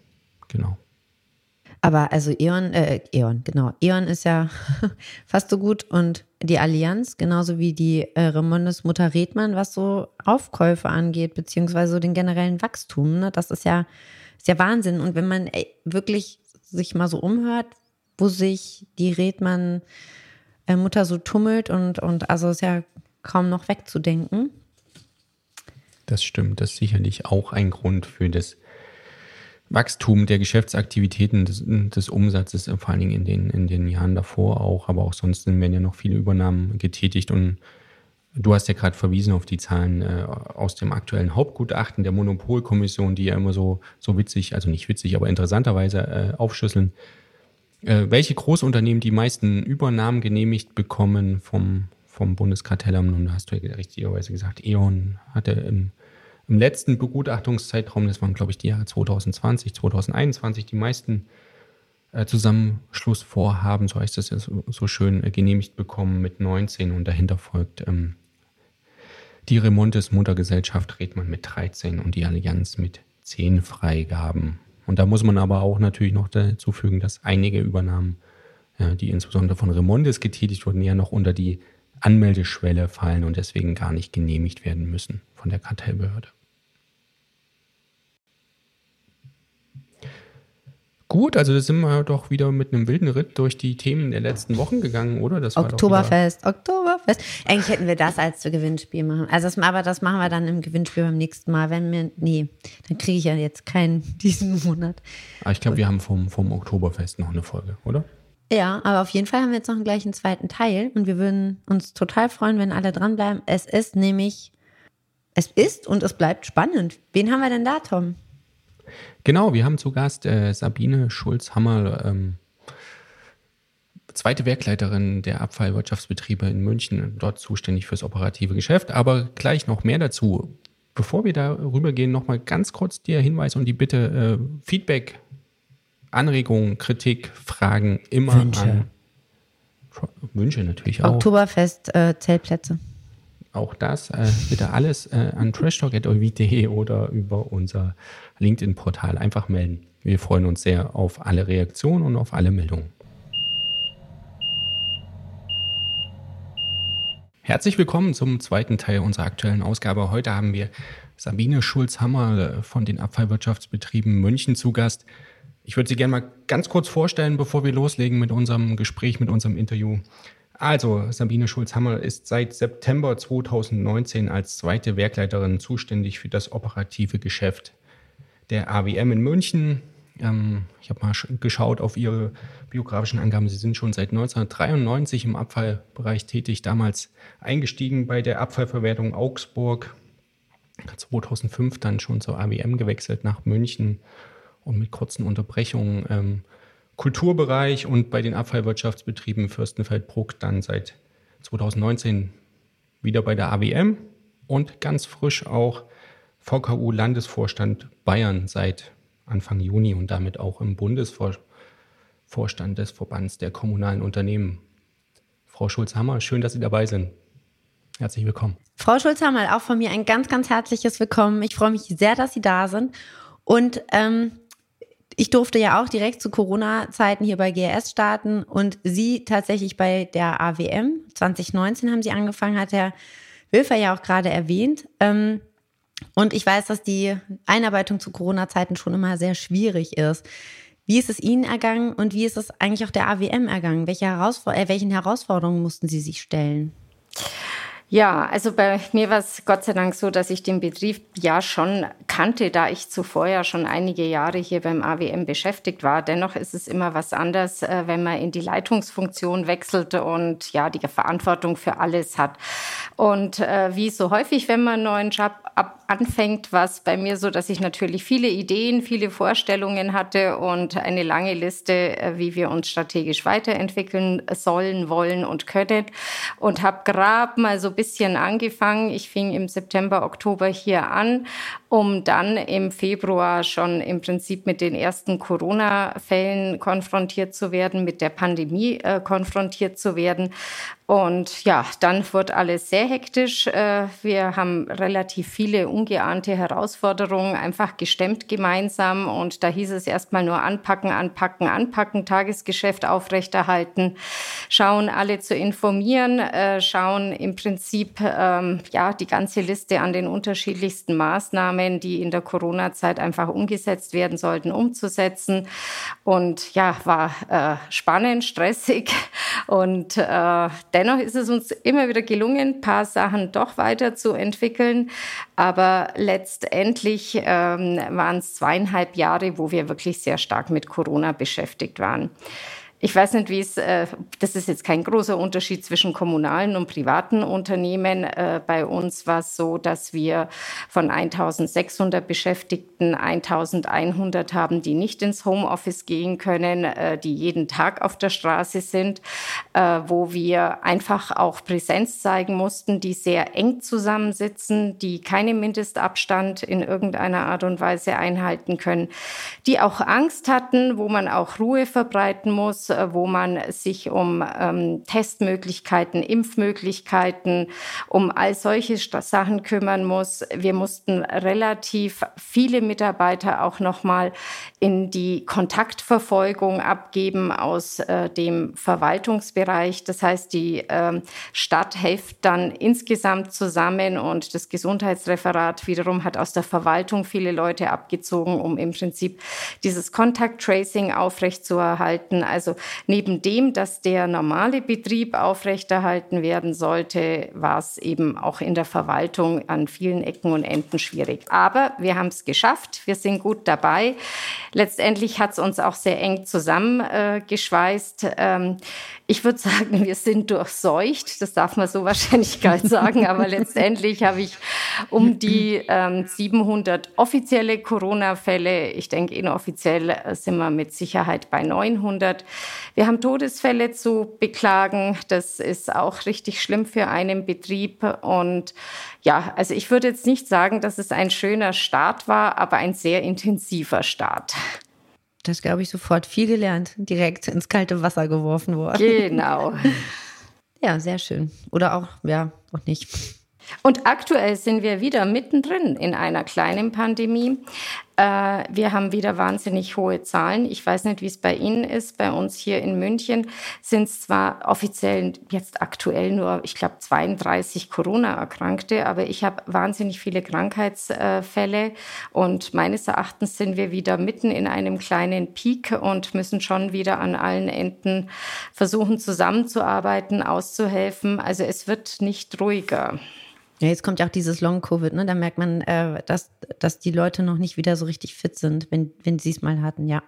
Genau. Aber also E.ON, äh, E.ON, genau. E.ON ist ja fast so gut und die Allianz, genauso wie die äh, Remondes Mutter Redmann, was so Aufkäufe angeht, beziehungsweise so den generellen Wachstum, ne? das ist ja, ist ja Wahnsinn. Und wenn man ey, wirklich sich mal so umhört, wo sich die Redmann äh, Mutter so tummelt und, und also ist ja kaum noch wegzudenken. Das stimmt, das ist sicherlich auch ein Grund für das Wachstum der Geschäftsaktivitäten des, des, Umsatzes, vor allen Dingen in den, in den Jahren davor auch, aber auch sonst werden ja noch viele Übernahmen getätigt. Und du hast ja gerade verwiesen auf die Zahlen äh, aus dem aktuellen Hauptgutachten der Monopolkommission, die ja immer so, so witzig, also nicht witzig, aber interessanterweise äh, aufschlüsseln, äh, welche Großunternehmen die meisten Übernahmen genehmigt bekommen vom, vom Bundeskartellamt. Und da hast du ja richtigerweise gesagt, E.ON hatte im im letzten Begutachtungszeitraum, das waren glaube ich die Jahre 2020, 2021, die meisten äh, Zusammenschlussvorhaben, so heißt das ja so, so schön, äh, genehmigt bekommen mit 19 und dahinter folgt ähm, die Remontes Muttergesellschaft Redmann mit 13 und die Allianz mit 10 Freigaben. Und da muss man aber auch natürlich noch dazu fügen, dass einige Übernahmen, äh, die insbesondere von Remontes getätigt wurden, ja noch unter die Anmeldeschwelle fallen und deswegen gar nicht genehmigt werden müssen von der Kartellbehörde. Gut, also da sind wir doch wieder mit einem wilden Ritt durch die Themen der letzten Wochen gegangen, oder? Das Oktoberfest, Oktoberfest. Eigentlich hätten wir das als Gewinnspiel machen. Also das, aber das machen wir dann im Gewinnspiel beim nächsten Mal. Wenn wir, nee, dann kriege ich ja jetzt keinen diesen Monat. Aber ah, ich glaube, wir haben vom, vom Oktoberfest noch eine Folge, oder? Ja, aber auf jeden Fall haben wir jetzt noch einen gleichen zweiten Teil und wir würden uns total freuen, wenn alle dranbleiben. Es ist nämlich, es ist und es bleibt spannend. Wen haben wir denn da, Tom? Genau, wir haben zu Gast äh, Sabine Schulz-Hammer, ähm, zweite Werkleiterin der Abfallwirtschaftsbetriebe in München, dort zuständig fürs operative Geschäft. Aber gleich noch mehr dazu. Bevor wir darüber gehen, nochmal ganz kurz der Hinweis und die Bitte, äh, Feedback, Anregungen, Kritik, Fragen immer Wünsche. an. Wünsche natürlich auch. Oktoberfest, äh, Zeltplätze auch das äh, bitte alles äh, an trashtalk.de oder über unser LinkedIn-Portal einfach melden. Wir freuen uns sehr auf alle Reaktionen und auf alle Meldungen. Herzlich willkommen zum zweiten Teil unserer aktuellen Ausgabe. Heute haben wir Sabine Schulz-Hammer von den Abfallwirtschaftsbetrieben München zu Gast. Ich würde Sie gerne mal ganz kurz vorstellen, bevor wir loslegen mit unserem Gespräch, mit unserem Interview. Also, Sabine Schulz-Hammer ist seit September 2019 als zweite Werkleiterin zuständig für das operative Geschäft der AWM in München. Ähm, ich habe mal geschaut auf Ihre biografischen Angaben. Sie sind schon seit 1993 im Abfallbereich tätig, damals eingestiegen bei der Abfallverwertung Augsburg, 2005 dann schon zur AWM gewechselt nach München und mit kurzen Unterbrechungen ähm, Kulturbereich und bei den Abfallwirtschaftsbetrieben Fürstenfeldbruck dann seit 2019 wieder bei der AWM und ganz frisch auch VKU Landesvorstand Bayern seit Anfang Juni und damit auch im Bundesvorstand des Verbands der kommunalen Unternehmen. Frau Schulz-Hammer, schön, dass Sie dabei sind. Herzlich willkommen. Frau Schulz-Hammer, auch von mir ein ganz, ganz herzliches Willkommen. Ich freue mich sehr, dass Sie da sind. Und ähm, ich durfte ja auch direkt zu Corona-Zeiten hier bei GRS starten und Sie tatsächlich bei der AWM 2019 haben Sie angefangen, hat Herr Wilfer ja auch gerade erwähnt. Ähm, und ich weiß, dass die Einarbeitung zu Corona-Zeiten schon immer sehr schwierig ist. Wie ist es Ihnen ergangen und wie ist es eigentlich auch der AWM ergangen? Welche Herausfor äh, welchen Herausforderungen mussten Sie sich stellen? Ja, also bei mir war es Gott sei Dank so, dass ich den Betrieb ja schon kannte, da ich zuvor ja schon einige Jahre hier beim AWM beschäftigt war. Dennoch ist es immer was anderes, äh, wenn man in die Leitungsfunktion wechselt und ja die Verantwortung für alles hat. Und äh, wie so häufig, wenn man einen neuen Job anfängt, war es bei mir so, dass ich natürlich viele Ideen, viele Vorstellungen hatte und eine lange Liste, äh, wie wir uns strategisch weiterentwickeln sollen, wollen und können. Und habe gerade mal so bisschen angefangen. Ich fing im September, Oktober hier an, um dann im Februar schon im Prinzip mit den ersten Corona-Fällen konfrontiert zu werden, mit der Pandemie äh, konfrontiert zu werden. Und ja, dann wird alles sehr hektisch. Äh, wir haben relativ viele ungeahnte Herausforderungen einfach gestemmt gemeinsam. Und da hieß es erstmal nur anpacken, anpacken, anpacken, Tagesgeschäft aufrechterhalten, schauen, alle zu informieren, äh, schauen im Prinzip ähm, ja die ganze Liste an den unterschiedlichsten Maßnahmen, die in der Corona-Zeit einfach umgesetzt werden sollten, umzusetzen. Und ja, war äh, spannend, stressig und äh, Dennoch ist es uns immer wieder gelungen, ein paar Sachen doch weiterzuentwickeln. Aber letztendlich ähm, waren es zweieinhalb Jahre, wo wir wirklich sehr stark mit Corona beschäftigt waren. Ich weiß nicht, wie es, äh, das ist jetzt kein großer Unterschied zwischen kommunalen und privaten Unternehmen. Äh, bei uns war es so, dass wir von 1600 Beschäftigten 1100 haben, die nicht ins Homeoffice gehen können, äh, die jeden Tag auf der Straße sind, äh, wo wir einfach auch Präsenz zeigen mussten, die sehr eng zusammensitzen, die keinen Mindestabstand in irgendeiner Art und Weise einhalten können, die auch Angst hatten, wo man auch Ruhe verbreiten muss äh, wo man sich um ähm, Testmöglichkeiten, Impfmöglichkeiten, um all solche Sachen kümmern muss. Wir mussten relativ viele Mitarbeiter auch nochmal in die Kontaktverfolgung abgeben aus äh, dem Verwaltungsbereich. Das heißt, die äh, Stadt hilft dann insgesamt zusammen und das Gesundheitsreferat wiederum hat aus der Verwaltung viele Leute abgezogen, um im Prinzip dieses Contact Tracing aufrechtzuerhalten. Also neben dem, dass der normale Betrieb aufrechterhalten werden sollte, war es eben auch in der Verwaltung an vielen Ecken und Enden schwierig. Aber wir haben es geschafft, wir sind gut dabei. Letztendlich hat es uns auch sehr eng zusammengeschweißt. Äh, ähm, ich würde sagen, wir sind durchseucht. Das darf man so wahrscheinlich gar nicht sagen. Aber letztendlich habe ich um die ähm, 700 offizielle Corona-Fälle. Ich denke, inoffiziell äh, sind wir mit Sicherheit bei 900. Wir haben Todesfälle zu beklagen. Das ist auch richtig schlimm für einen Betrieb. Und ja, also ich würde jetzt nicht sagen, dass es ein schöner Start war, aber ein sehr intensiver Start. Das glaube ich sofort viel gelernt, direkt ins kalte Wasser geworfen worden. Genau. Ja, sehr schön. Oder auch, ja, auch nicht. Und aktuell sind wir wieder mittendrin in einer kleinen Pandemie. Äh, wir haben wieder wahnsinnig hohe Zahlen. Ich weiß nicht, wie es bei Ihnen ist. Bei uns hier in München sind es zwar offiziell jetzt aktuell nur, ich glaube, 32 Corona-Erkrankte, aber ich habe wahnsinnig viele Krankheitsfälle und meines Erachtens sind wir wieder mitten in einem kleinen Peak und müssen schon wieder an allen Enden versuchen zusammenzuarbeiten, auszuhelfen. Also es wird nicht ruhiger. Ja, jetzt kommt ja auch dieses Long-Covid, ne? Da merkt man, äh, dass, dass die Leute noch nicht wieder so richtig fit sind, wenn, wenn sie es mal hatten, ja.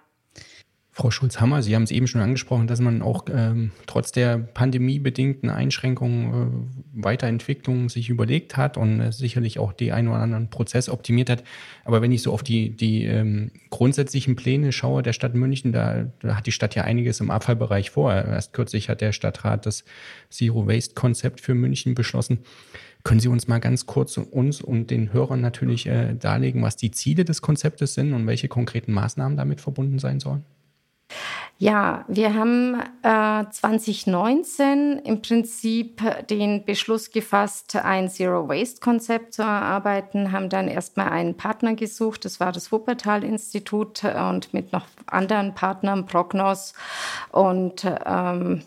Frau Schulz-Hammer, Sie haben es eben schon angesprochen, dass man auch ähm, trotz der pandemiebedingten Einschränkungen äh, Weiterentwicklungen sich überlegt hat und äh, sicherlich auch die einen oder anderen Prozess optimiert hat. Aber wenn ich so auf die, die ähm, grundsätzlichen Pläne schaue der Stadt München, da, da hat die Stadt ja einiges im Abfallbereich vor. Erst kürzlich hat der Stadtrat das Zero-Waste-Konzept für München beschlossen. Können Sie uns mal ganz kurz uns und den Hörern natürlich äh, darlegen, was die Ziele des Konzeptes sind und welche konkreten Maßnahmen damit verbunden sein sollen? Ja, wir haben äh, 2019 im Prinzip den Beschluss gefasst, ein Zero-Waste-Konzept zu erarbeiten, haben dann erstmal einen Partner gesucht, das war das Wuppertal-Institut und mit noch anderen Partnern, Prognos und ähm,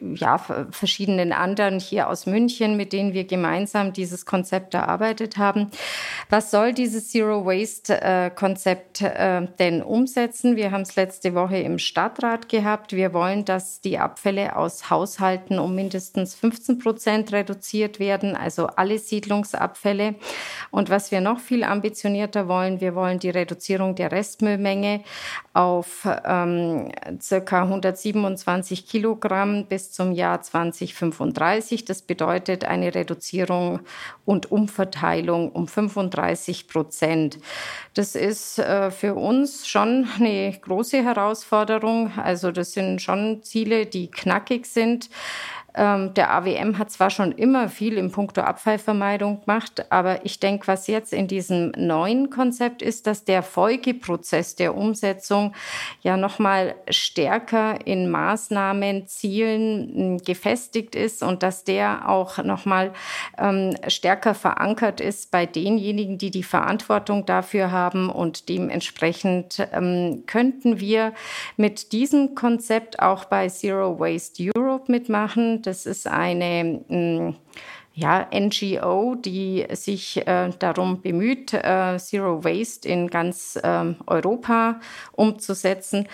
ja, verschiedenen anderen hier aus München, mit denen wir gemeinsam dieses Konzept erarbeitet haben. Was soll dieses Zero Waste äh, Konzept äh, denn umsetzen? Wir haben es letzte Woche im Stadtrat gehabt. Wir wollen, dass die Abfälle aus Haushalten um mindestens 15 Prozent reduziert werden, also alle Siedlungsabfälle. Und was wir noch viel ambitionierter wollen, wir wollen die Reduzierung der Restmüllmenge auf ähm, circa 127 Kilogramm bis zum Jahr 2035. Das bedeutet eine Reduzierung und Umverteilung um 35 Prozent. Das ist äh, für uns schon eine große Herausforderung. Also das sind schon Ziele, die knackig sind. Ähm, der AWM hat zwar schon immer viel im Punkto Abfallvermeidung gemacht, aber ich denke, was jetzt in diesem neuen Konzept ist, dass der Folgeprozess der Umsetzung ja nochmal stärker in Maßnahmen, Zielen hm, gefestigt ist und dass der auch nochmal ähm, stärker verankert ist bei denjenigen, die die Verantwortung dafür haben und dementsprechend ähm, könnten wir mit diesem Konzept auch bei Zero Waste Europe mitmachen. Das ist eine mm, ja, NGO, die sich äh, darum bemüht, äh, Zero Waste in ganz äh, Europa umzusetzen.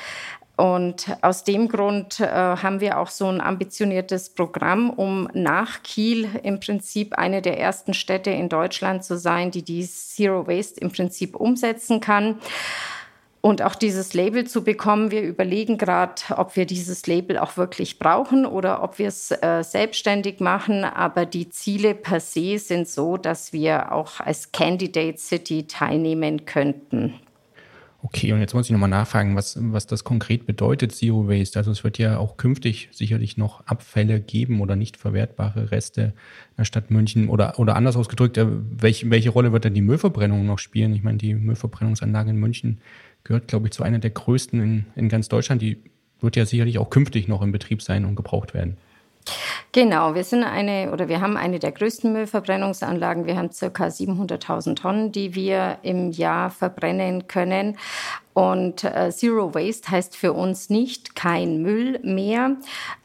Und aus dem Grund äh, haben wir auch so ein ambitioniertes Programm, um nach Kiel im Prinzip eine der ersten Städte in Deutschland zu sein, die die Zero Waste im Prinzip umsetzen kann und auch dieses Label zu bekommen. Wir überlegen gerade, ob wir dieses Label auch wirklich brauchen oder ob wir es äh, selbstständig machen. Aber die Ziele per se sind so, dass wir auch als Candidate City teilnehmen könnten. Okay, und jetzt muss ich nochmal nachfragen, was, was das konkret bedeutet, Zero Waste. Also es wird ja auch künftig sicherlich noch Abfälle geben oder nicht verwertbare Reste in der Stadt München oder, oder anders ausgedrückt, äh, welche, welche Rolle wird denn die Müllverbrennung noch spielen? Ich meine, die Müllverbrennungsanlage in München gehört, glaube ich, zu einer der größten in, in ganz Deutschland. Die wird ja sicherlich auch künftig noch in Betrieb sein und gebraucht werden. Genau, wir sind eine oder wir haben eine der größten Müllverbrennungsanlagen. Wir haben circa 700.000 Tonnen, die wir im Jahr verbrennen können. Und äh, Zero Waste heißt für uns nicht kein Müll mehr,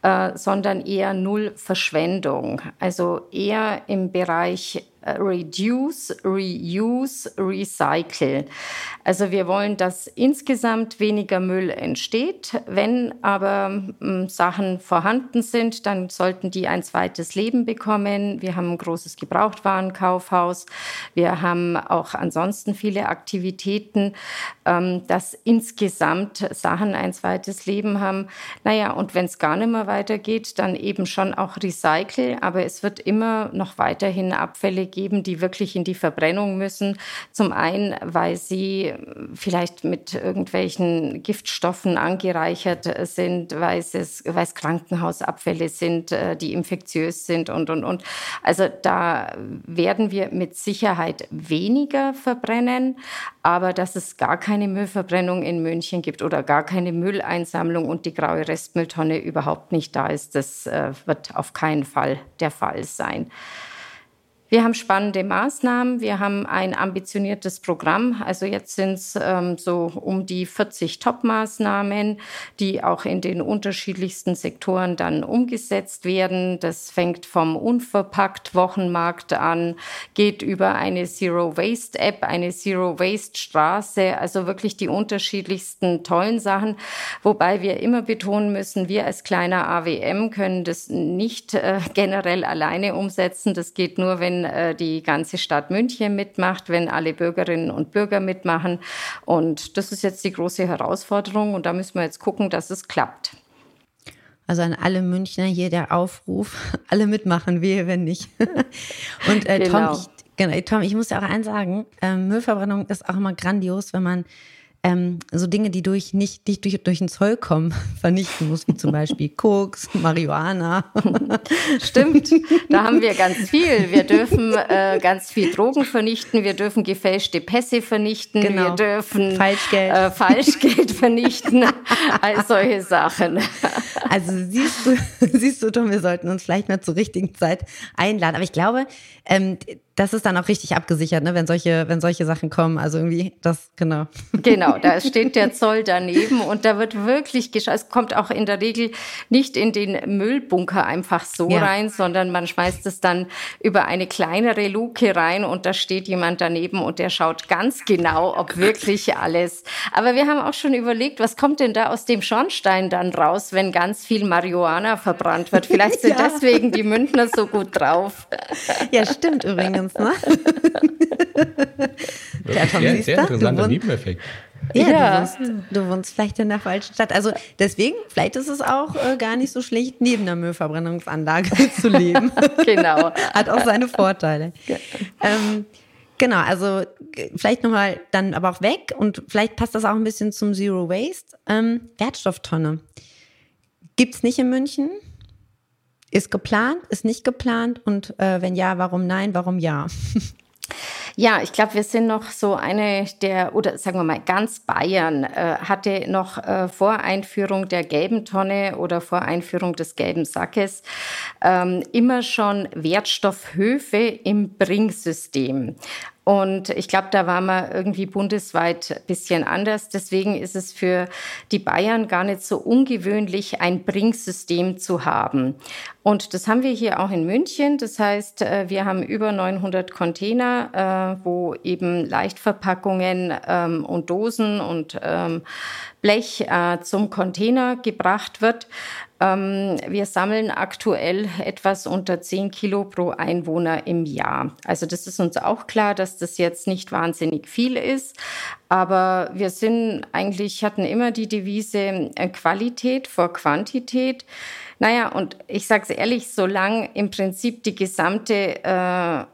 äh, sondern eher Null Verschwendung. Also eher im Bereich Reduce, Reuse, Recycle. Also wir wollen, dass insgesamt weniger Müll entsteht. Wenn aber ähm, Sachen vorhanden sind, dann sollten die ein zweites Leben bekommen. Wir haben ein großes Gebrauchtwarenkaufhaus. Wir haben auch ansonsten viele Aktivitäten, ähm, dass insgesamt Sachen ein zweites Leben haben. Naja, und wenn es gar nicht mehr weitergeht, dann eben schon auch Recycle. Aber es wird immer noch weiterhin Abfälle geben, die wirklich in die Verbrennung müssen. Zum einen, weil sie vielleicht mit irgendwelchen Giftstoffen angereichert sind, weil es, weil es Krankenhausabfälle sind, äh, die infektiös sind und, und, und. Also da werden wir mit Sicherheit weniger verbrennen, aber dass es gar keine Müllverbrennung in München gibt oder gar keine Mülleinsammlung und die graue Restmülltonne überhaupt nicht da ist, das äh, wird auf keinen Fall der Fall sein. Wir haben spannende Maßnahmen. Wir haben ein ambitioniertes Programm. Also jetzt sind es ähm, so um die 40 Top-Maßnahmen, die auch in den unterschiedlichsten Sektoren dann umgesetzt werden. Das fängt vom unverpackt Wochenmarkt an, geht über eine Zero Waste App, eine Zero Waste Straße. Also wirklich die unterschiedlichsten tollen Sachen. Wobei wir immer betonen müssen, wir als kleiner AWM können das nicht äh, generell alleine umsetzen. Das geht nur, wenn äh, die ganze Stadt München mitmacht, wenn alle Bürgerinnen und Bürger mitmachen. Und das ist jetzt die große Herausforderung und da müssen wir jetzt gucken, dass es klappt. Also an alle Münchner hier der Aufruf, alle mitmachen, wehe, wenn nicht. und äh, genau. Tom, ich, genau, Tom, ich muss ja auch eins sagen, äh, Müllverbrennung ist auch immer grandios, wenn man ähm, so Dinge, die durch nicht, nicht durch, durch den Zoll kommen, vernichten muss, wie zum Beispiel Koks, Marihuana. Stimmt, da haben wir ganz viel. Wir dürfen äh, ganz viel Drogen vernichten, wir dürfen gefälschte Pässe vernichten, genau. wir dürfen Falschgeld, äh, Falschgeld vernichten, all solche Sachen. Also siehst du, siehst du, Tom, wir sollten uns vielleicht mal zur richtigen Zeit einladen. Aber ich glaube, ähm, das ist dann auch richtig abgesichert, ne, wenn solche, wenn solche Sachen kommen. Also irgendwie das, genau. Genau, da steht der Zoll daneben und da wird wirklich geschaut. Es kommt auch in der Regel nicht in den Müllbunker einfach so ja. rein, sondern man schmeißt es dann über eine kleinere Luke rein und da steht jemand daneben und der schaut ganz genau, ob wirklich alles. Aber wir haben auch schon überlegt, was kommt denn da aus dem Schornstein dann raus, wenn ganz viel Marihuana verbrannt wird? Vielleicht sind ja. deswegen die Münchner so gut drauf. Ja, stimmt übrigens uns, ne? ja, Tom, sehr, sehr interessanter Nebeneffekt. Ja, ja. Du, wohnst, du, wohnst, vielleicht in der falschen Stadt. Also deswegen, vielleicht ist es auch äh, gar nicht so schlecht, neben der Müllverbrennungsanlage zu leben. genau. Hat auch seine Vorteile. Ja. Ähm, genau, also vielleicht nochmal dann aber auch weg und vielleicht passt das auch ein bisschen zum Zero Waste. Ähm, Wertstofftonne. Gibt es nicht in München? Ist geplant, ist nicht geplant und äh, wenn ja, warum nein, warum ja? Ja, ich glaube, wir sind noch so eine der, oder sagen wir mal, ganz Bayern äh, hatte noch äh, vor Einführung der gelben Tonne oder vor Einführung des gelben Sackes ähm, immer schon Wertstoffhöfe im Bringsystem. Und ich glaube, da war man irgendwie bundesweit ein bisschen anders. Deswegen ist es für die Bayern gar nicht so ungewöhnlich, ein Bringsystem zu haben. Und das haben wir hier auch in München. Das heißt, äh, wir haben über 900 Container, äh, wo eben Leichtverpackungen ähm, und Dosen und ähm, Blech äh, zum Container gebracht wird. Ähm, wir sammeln aktuell etwas unter 10 Kilo pro Einwohner im Jahr. Also das ist uns auch klar, dass das jetzt nicht wahnsinnig viel ist. Aber wir sind eigentlich, hatten immer die Devise äh, Qualität vor Quantität. Naja, und ich sage es ehrlich, solange im Prinzip die gesamte, äh,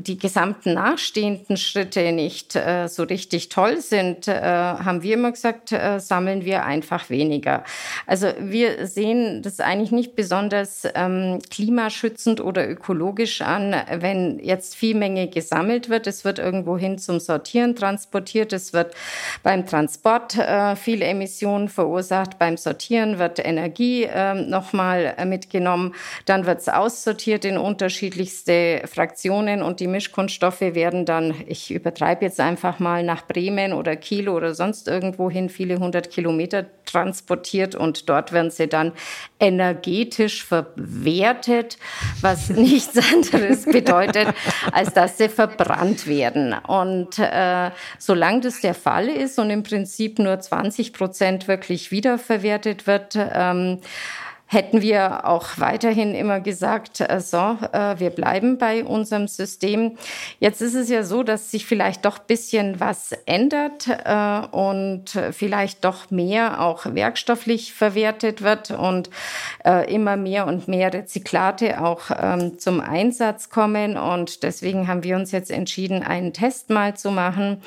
die gesamten nachstehenden Schritte nicht äh, so richtig toll sind, äh, haben wir immer gesagt, äh, sammeln wir einfach weniger. Also wir sehen das eigentlich nicht besonders ähm, klimaschützend oder ökologisch an, wenn jetzt viel Menge gesammelt wird. Es wird irgendwo hin zum Sortieren transportiert. Es wird beim Transport äh, viele Emissionen verursacht. Beim Sortieren wird Energie äh, noch nochmal äh, mitgenommen. Dann wird es aussortiert in unterschiedlichste Fraktionen und die Mischkunststoffe werden dann, ich übertreibe jetzt einfach mal, nach Bremen oder Kiel oder sonst irgendwo hin viele hundert Kilometer transportiert und dort werden sie dann energetisch verwertet, was nichts anderes bedeutet, als dass sie verbrannt werden. Und äh, solange das der Fall ist und im Prinzip nur 20 Prozent wirklich wiederverwertet wird, ähm, hätten wir auch weiterhin immer gesagt, äh, so, äh, wir bleiben bei unserem System. Jetzt ist es ja so, dass sich vielleicht doch bisschen was ändert äh, und vielleicht doch mehr auch werkstofflich verwertet wird und immer mehr und mehr Rezyklate auch ähm, zum Einsatz kommen. Und deswegen haben wir uns jetzt entschieden, einen Test mal zu machen,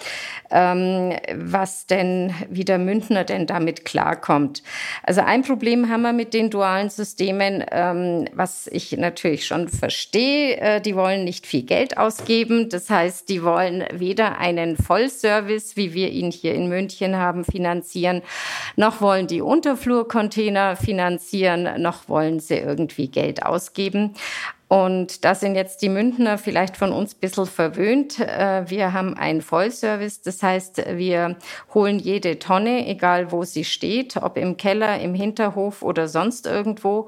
ähm, was denn, wie der Mündner denn damit klarkommt. Also ein Problem haben wir mit den dualen dualen Systemen, ähm, was ich natürlich schon verstehe. Äh, die wollen nicht viel Geld ausgeben. Das heißt, die wollen weder einen Vollservice, wie wir ihn hier in München haben, finanzieren, noch wollen die Unterflurcontainer finanzieren, noch wollen sie irgendwie Geld ausgeben. Und da sind jetzt die Münchner vielleicht von uns ein bisschen verwöhnt. Äh, wir haben einen Vollservice, das heißt, wir holen jede Tonne, egal wo sie steht, ob im Keller, im Hinterhof oder sonst irgendwo.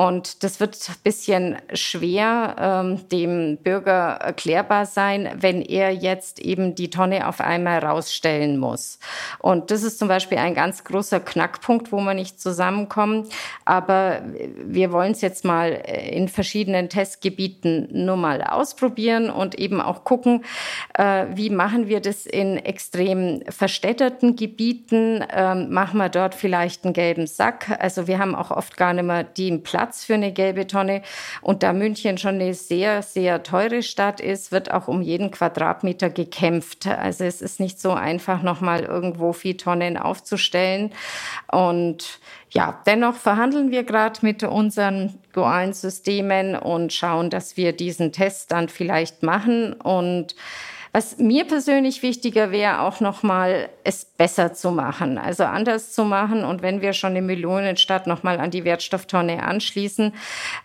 Und das wird ein bisschen schwer ähm, dem Bürger erklärbar sein, wenn er jetzt eben die Tonne auf einmal rausstellen muss. Und das ist zum Beispiel ein ganz großer Knackpunkt, wo wir nicht zusammenkommen. Aber wir wollen es jetzt mal in verschiedenen Testgebieten nur mal ausprobieren und eben auch gucken, äh, wie machen wir das in extrem verstädterten Gebieten. Ähm, machen wir dort vielleicht einen gelben Sack. Also wir haben auch oft gar nicht mehr den Platz Platz für eine gelbe Tonne. Und da München schon eine sehr, sehr teure Stadt ist, wird auch um jeden Quadratmeter gekämpft. Also es ist nicht so einfach, nochmal irgendwo vier Tonnen aufzustellen. Und ja, dennoch verhandeln wir gerade mit unseren dualen Systemen und schauen, dass wir diesen Test dann vielleicht machen und was mir persönlich wichtiger wäre, auch nochmal es besser zu machen, also anders zu machen. Und wenn wir schon eine Millionenstadt nochmal an die Wertstofftonne anschließen,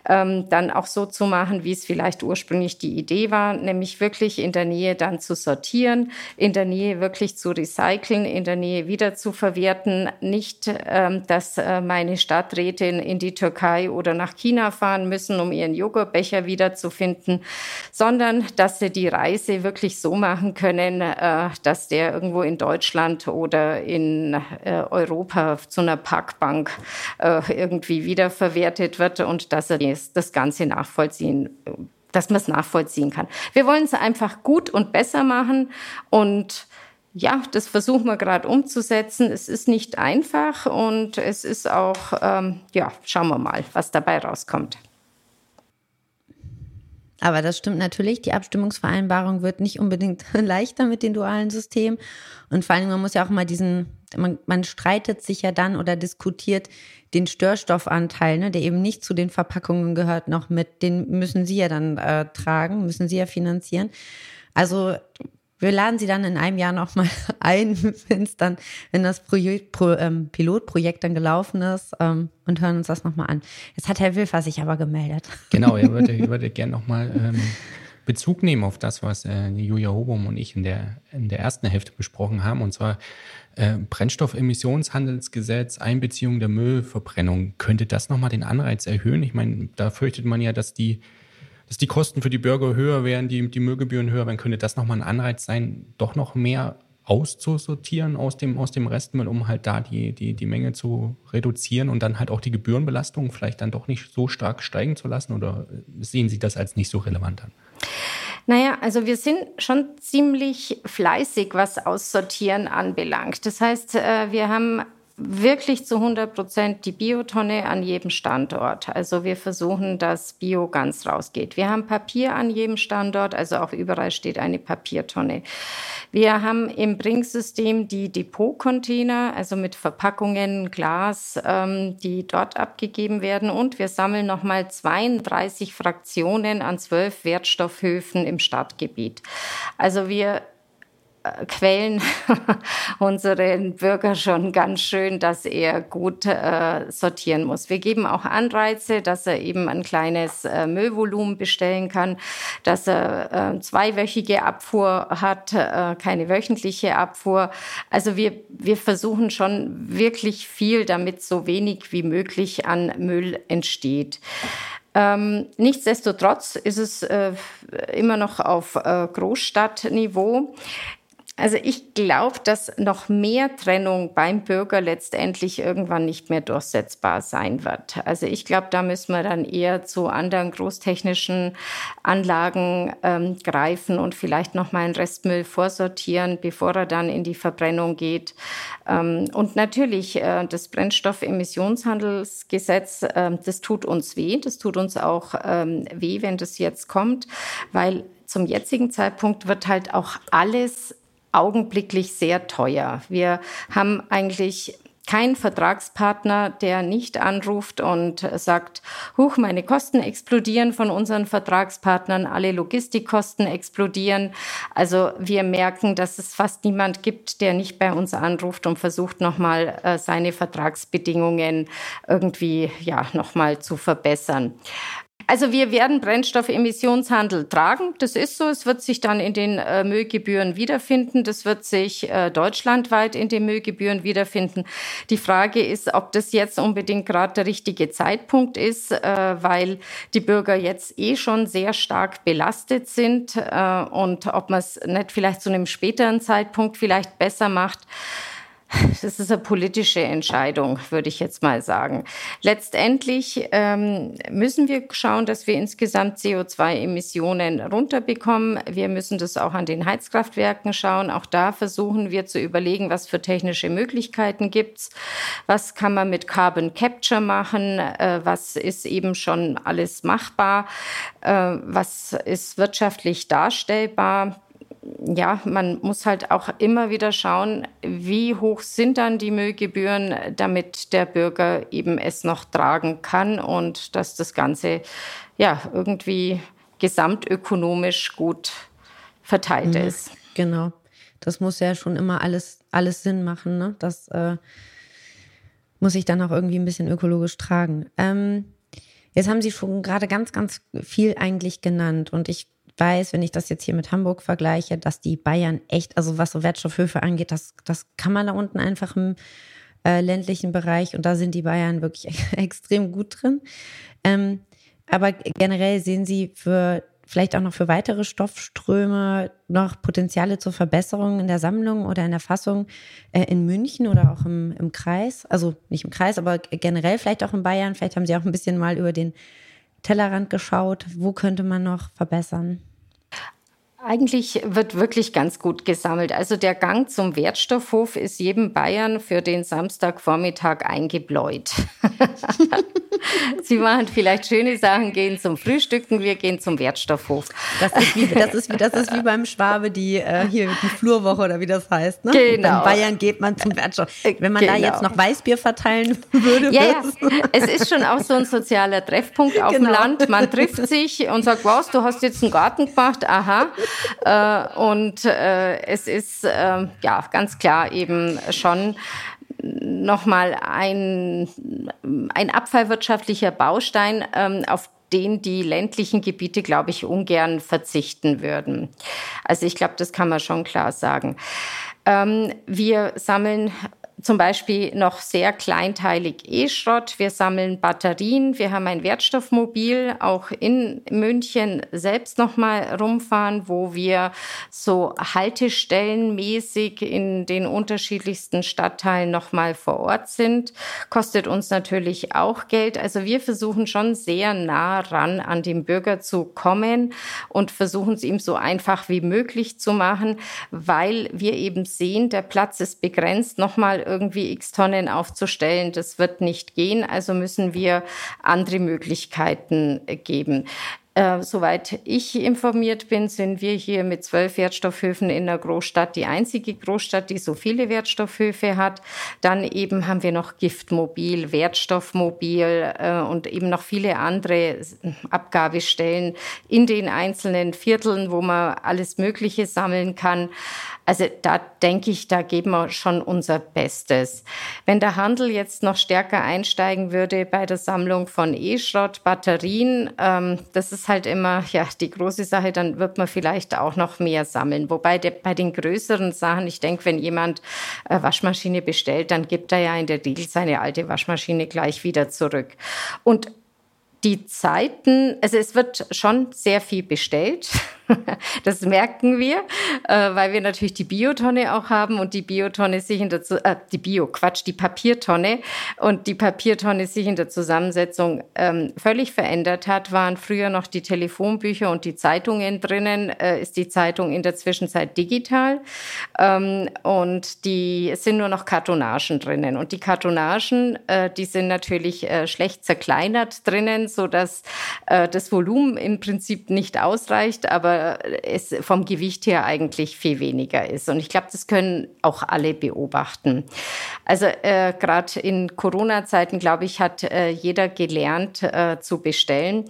ähm, dann auch so zu machen, wie es vielleicht ursprünglich die Idee war, nämlich wirklich in der Nähe dann zu sortieren, in der Nähe wirklich zu recyceln, in der Nähe wieder zu verwerten. Nicht, ähm, dass äh, meine Stadträtin in die Türkei oder nach China fahren müssen, um ihren Joghurtbecher wiederzufinden, sondern dass sie die Reise wirklich so machen können, äh, dass der irgendwo in Deutschland oder in äh, Europa zu einer Parkbank äh, irgendwie wiederverwertet wird und dass er das Ganze nachvollziehen dass man es nachvollziehen kann. Wir wollen es einfach gut und besser machen und ja, das versuchen wir gerade umzusetzen. Es ist nicht einfach und es ist auch, ähm, ja, schauen wir mal, was dabei rauskommt. Aber das stimmt natürlich. Die Abstimmungsvereinbarung wird nicht unbedingt leichter mit den dualen Systemen. Und vor allem, man muss ja auch mal diesen, man, man streitet sich ja dann oder diskutiert den Störstoffanteil, ne, der eben nicht zu den Verpackungen gehört, noch mit. Den müssen Sie ja dann äh, tragen, müssen Sie ja finanzieren. Also wir laden Sie dann in einem Jahr nochmal ein, wenn es dann, wenn das Projekt, Pro, ähm, Pilotprojekt dann gelaufen ist ähm, und hören uns das nochmal an. Jetzt hat Herr Wilfer sich aber gemeldet. Genau, er würde, würde gerne nochmal ähm, Bezug nehmen auf das, was äh, Julia Hobum und ich in der, in der ersten Hälfte besprochen haben, und zwar äh, Brennstoffemissionshandelsgesetz, Einbeziehung der Müllverbrennung. Könnte das nochmal den Anreiz erhöhen? Ich meine, da fürchtet man ja, dass die dass die Kosten für die Bürger höher wären, die, die Müllgebühren höher wären, könnte das nochmal ein Anreiz sein, doch noch mehr auszusortieren aus dem, aus dem Restmüll, um halt da die, die, die Menge zu reduzieren und dann halt auch die Gebührenbelastung vielleicht dann doch nicht so stark steigen zu lassen? Oder sehen Sie das als nicht so relevant an? Naja, also wir sind schon ziemlich fleißig, was Aussortieren anbelangt. Das heißt, äh, wir haben wirklich zu 100 Prozent die Biotonne an jedem Standort. Also wir versuchen, dass Bio ganz rausgeht. Wir haben Papier an jedem Standort, also auch überall steht eine Papiertonne. Wir haben im Brinksystem die Depotcontainer, also mit Verpackungen, Glas, ähm, die dort abgegeben werden. Und wir sammeln nochmal 32 Fraktionen an zwölf Wertstoffhöfen im Stadtgebiet. Also wir quälen unseren Bürger schon ganz schön, dass er gut äh, sortieren muss. Wir geben auch Anreize, dass er eben ein kleines äh, Müllvolumen bestellen kann, dass er äh, zweiwöchige Abfuhr hat, äh, keine wöchentliche Abfuhr. Also wir, wir versuchen schon wirklich viel, damit so wenig wie möglich an Müll entsteht. Ähm, nichtsdestotrotz ist es äh, immer noch auf äh, Großstadtniveau. Also ich glaube, dass noch mehr Trennung beim Bürger letztendlich irgendwann nicht mehr durchsetzbar sein wird. Also ich glaube, da müssen wir dann eher zu anderen großtechnischen Anlagen ähm, greifen und vielleicht noch mal einen Restmüll vorsortieren, bevor er dann in die Verbrennung geht. Ähm, und natürlich äh, das Brennstoffemissionshandelsgesetz, äh, das tut uns weh. Das tut uns auch ähm, weh, wenn das jetzt kommt, weil zum jetzigen Zeitpunkt wird halt auch alles augenblicklich sehr teuer. Wir haben eigentlich keinen Vertragspartner, der nicht anruft und sagt, huch, meine Kosten explodieren von unseren Vertragspartnern, alle Logistikkosten explodieren. Also wir merken, dass es fast niemand gibt, der nicht bei uns anruft und versucht nochmal äh, seine Vertragsbedingungen irgendwie ja nochmal zu verbessern. Also wir werden Brennstoffemissionshandel tragen. Das ist so. Es wird sich dann in den äh, Müllgebühren wiederfinden. Das wird sich äh, deutschlandweit in den Müllgebühren wiederfinden. Die Frage ist, ob das jetzt unbedingt gerade der richtige Zeitpunkt ist, äh, weil die Bürger jetzt eh schon sehr stark belastet sind äh, und ob man es nicht vielleicht zu einem späteren Zeitpunkt vielleicht besser macht. Das ist eine politische Entscheidung, würde ich jetzt mal sagen. Letztendlich ähm, müssen wir schauen, dass wir insgesamt CO2-Emissionen runterbekommen. Wir müssen das auch an den Heizkraftwerken schauen. Auch da versuchen wir zu überlegen, was für technische Möglichkeiten gibt's, was kann man mit Carbon Capture machen, äh, was ist eben schon alles machbar, äh, was ist wirtschaftlich darstellbar ja, man muss halt auch immer wieder schauen, wie hoch sind dann die Müllgebühren, damit der Bürger eben es noch tragen kann und dass das Ganze ja irgendwie gesamtökonomisch gut verteilt mhm, ist. Genau. Das muss ja schon immer alles, alles Sinn machen. Ne? Das äh, muss ich dann auch irgendwie ein bisschen ökologisch tragen. Ähm, jetzt haben Sie schon gerade ganz, ganz viel eigentlich genannt und ich weiß, wenn ich das jetzt hier mit Hamburg vergleiche, dass die Bayern echt, also was so Wertstoffhöfe angeht, das, das kann man da unten einfach im äh, ländlichen Bereich und da sind die Bayern wirklich extrem gut drin. Ähm, aber generell sehen Sie für vielleicht auch noch für weitere Stoffströme noch Potenziale zur Verbesserung in der Sammlung oder in der Fassung äh, in München oder auch im, im Kreis? Also nicht im Kreis, aber generell vielleicht auch in Bayern. Vielleicht haben Sie auch ein bisschen mal über den Tellerrand geschaut? Wo könnte man noch verbessern? Eigentlich wird wirklich ganz gut gesammelt. Also der Gang zum Wertstoffhof ist jedem Bayern für den Samstagvormittag eingebläut. Sie machen vielleicht schöne Sachen, gehen zum Frühstücken, wir gehen zum Wertstoffhof. Das ist wie, das ist wie, das ist wie beim Schwabe, die, äh, hier, die Flurwoche oder wie das heißt. Ne? Genau. In Bayern geht man zum Wertstoff. Wenn man genau. da jetzt noch Weißbier verteilen würde. Ja, ja, es ist schon auch so ein sozialer Treffpunkt auf genau. dem Land. Man trifft sich und sagt, was, du hast jetzt einen Garten gemacht, aha. Äh, und äh, es ist äh, ja ganz klar eben schon nochmal ein, ein abfallwirtschaftlicher Baustein, ähm, auf den die ländlichen Gebiete, glaube ich, ungern verzichten würden. Also ich glaube, das kann man schon klar sagen. Ähm, wir sammeln zum Beispiel noch sehr kleinteilig E-Schrott. Wir sammeln Batterien. Wir haben ein Wertstoffmobil auch in München selbst nochmal rumfahren, wo wir so Haltestellenmäßig in den unterschiedlichsten Stadtteilen nochmal vor Ort sind. Kostet uns natürlich auch Geld. Also wir versuchen schon sehr nah ran an den Bürger zu kommen und versuchen es ihm so einfach wie möglich zu machen, weil wir eben sehen, der Platz ist begrenzt. Nochmal irgendwie x Tonnen aufzustellen, das wird nicht gehen. Also müssen wir andere Möglichkeiten geben. Äh, soweit ich informiert bin, sind wir hier mit zwölf Wertstoffhöfen in der Großstadt die einzige Großstadt, die so viele Wertstoffhöfe hat. Dann eben haben wir noch Giftmobil, Wertstoffmobil äh, und eben noch viele andere Abgabestellen in den einzelnen Vierteln, wo man alles Mögliche sammeln kann. Also da denke ich, da geben wir schon unser Bestes. Wenn der Handel jetzt noch stärker einsteigen würde bei der Sammlung von E-Schrott, Batterien, ähm, das ist halt immer ja die große Sache, dann wird man vielleicht auch noch mehr sammeln. Wobei der, bei den größeren Sachen, ich denke, wenn jemand äh, Waschmaschine bestellt, dann gibt er ja in der Regel seine alte Waschmaschine gleich wieder zurück. Und die Zeiten, also es wird schon sehr viel bestellt. das merken wir, äh, weil wir natürlich die Biotonne auch haben und die Biotonne sich in der, äh, die Bio, Quatsch, die Papiertonne und die Papiertonne sich in der Zusammensetzung ähm, völlig verändert hat. Waren früher noch die Telefonbücher und die Zeitungen drinnen, äh, ist die Zeitung in der Zwischenzeit digital ähm, und die sind nur noch Kartonagen drinnen. Und die Kartonagen, äh, die sind natürlich äh, schlecht zerkleinert drinnen, so dass äh, das Volumen im Prinzip nicht ausreicht, aber es vom Gewicht her eigentlich viel weniger ist. Und ich glaube, das können auch alle beobachten. Also äh, gerade in Corona-Zeiten, glaube ich, hat äh, jeder gelernt äh, zu bestellen.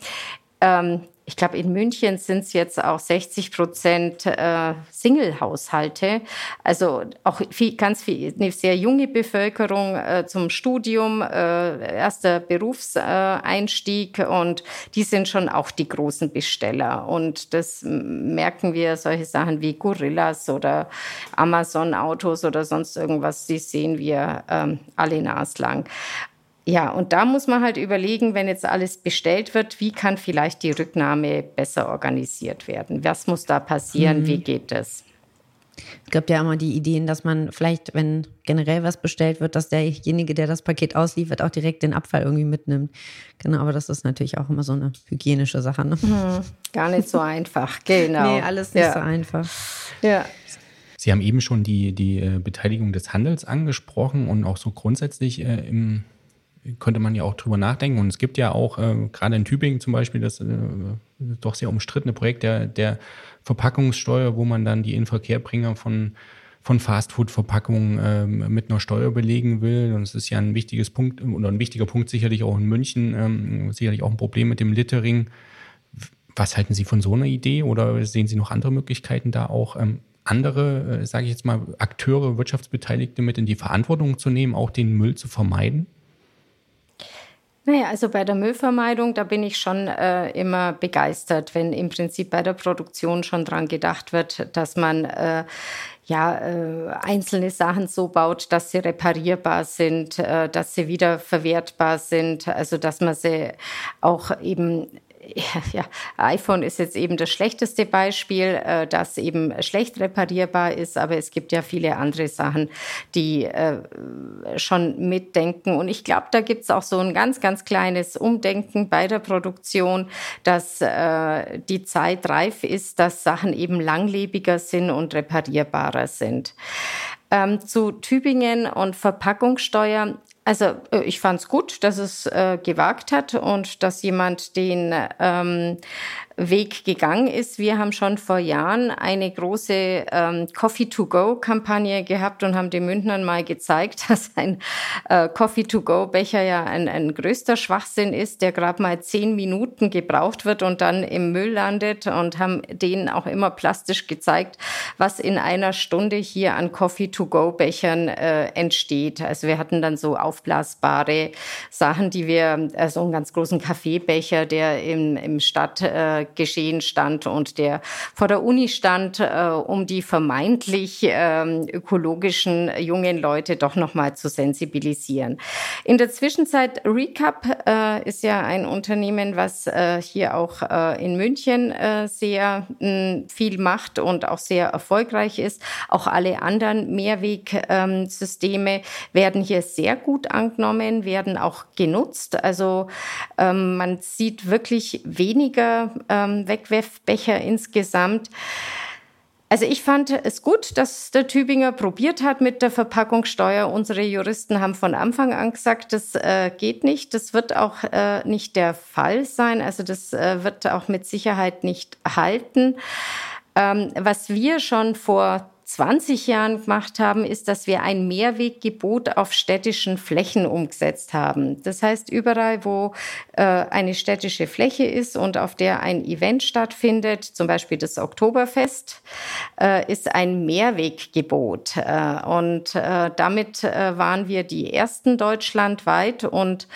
Ähm, ich glaube, in München sind es jetzt auch 60 Prozent äh, Single-Haushalte. Also auch viel, ganz viel, eine sehr junge Bevölkerung äh, zum Studium, äh, erster Berufseinstieg und die sind schon auch die großen Besteller. Und das merken wir, solche Sachen wie Gorillas oder Amazon-Autos oder sonst irgendwas, die sehen wir ähm, alle naslang. Ja, und da muss man halt überlegen, wenn jetzt alles bestellt wird, wie kann vielleicht die Rücknahme besser organisiert werden? Was muss da passieren? Mhm. Wie geht das? Es gibt ja immer die Ideen, dass man vielleicht, wenn generell was bestellt wird, dass derjenige, der das Paket ausliefert, auch direkt den Abfall irgendwie mitnimmt. Genau, aber das ist natürlich auch immer so eine hygienische Sache. Ne? Hm, gar nicht so einfach, genau. Nee, alles nicht ja. so einfach. Ja. Sie haben eben schon die, die äh, Beteiligung des Handels angesprochen und auch so grundsätzlich äh, im könnte man ja auch drüber nachdenken. Und es gibt ja auch, äh, gerade in Tübingen zum Beispiel, das äh, doch sehr umstrittene Projekt der, der Verpackungssteuer, wo man dann die Inverkehrbringer von, von Fastfood-Verpackungen äh, mit einer Steuer belegen will. Und es ist ja ein wichtiges Punkt oder ein wichtiger Punkt sicherlich auch in München, ähm, sicherlich auch ein Problem mit dem Littering. Was halten Sie von so einer Idee oder sehen Sie noch andere Möglichkeiten, da auch ähm, andere, äh, sage ich jetzt mal, Akteure, Wirtschaftsbeteiligte mit in die Verantwortung zu nehmen, auch den Müll zu vermeiden? Naja, also bei der Müllvermeidung, da bin ich schon äh, immer begeistert, wenn im Prinzip bei der Produktion schon dran gedacht wird, dass man äh, ja, äh, einzelne Sachen so baut, dass sie reparierbar sind, äh, dass sie wieder verwertbar sind, also dass man sie auch eben ja, iPhone ist jetzt eben das schlechteste Beispiel, äh, das eben schlecht reparierbar ist, aber es gibt ja viele andere Sachen, die äh, schon mitdenken. Und ich glaube, da gibt es auch so ein ganz, ganz kleines Umdenken bei der Produktion, dass äh, die Zeit reif ist, dass Sachen eben langlebiger sind und reparierbarer sind. Ähm, zu Tübingen und Verpackungssteuer. Also äh, ich fand es gut, dass es äh, gewagt hat und dass jemand den ähm, Weg gegangen ist. Wir haben schon vor Jahren eine große ähm, Coffee-to-Go-Kampagne gehabt und haben den Mündnern mal gezeigt, dass ein äh, Coffee-to-Go-Becher ja ein, ein größter Schwachsinn ist, der gerade mal zehn Minuten gebraucht wird und dann im Müll landet und haben denen auch immer plastisch gezeigt, was in einer Stunde hier an Coffee-to-Go-Bechern äh, entsteht. Also wir hatten dann so aufblasbare Sachen, die wir, also einen ganz großen Kaffeebecher, der im, im Stadt äh, Geschehen stand und der vor der Uni stand, äh, um die vermeintlich äh, ökologischen jungen Leute doch nochmal zu sensibilisieren. In der Zwischenzeit Recap äh, ist ja ein Unternehmen, was äh, hier auch in München sehr mh, viel macht und auch sehr erfolgreich ist. Auch alle anderen Mehrwegsysteme ähm, werden hier sehr gut angenommen, werden auch genutzt. Also ähm, man sieht wirklich weniger ähm, Wegwerfbecher insgesamt. Also ich fand es gut, dass der Tübinger probiert hat mit der Verpackungssteuer. Unsere Juristen haben von Anfang an gesagt, das äh, geht nicht. Das wird auch äh, nicht der Fall sein. Also das äh, wird auch mit Sicherheit nicht halten. Ähm, was wir schon vor 20 Jahren gemacht haben, ist, dass wir ein Mehrweggebot auf städtischen Flächen umgesetzt haben. Das heißt, überall, wo äh, eine städtische Fläche ist und auf der ein Event stattfindet, zum Beispiel das Oktoberfest, äh, ist ein Mehrweggebot. Äh, und äh, damit äh, waren wir die ersten deutschlandweit. Und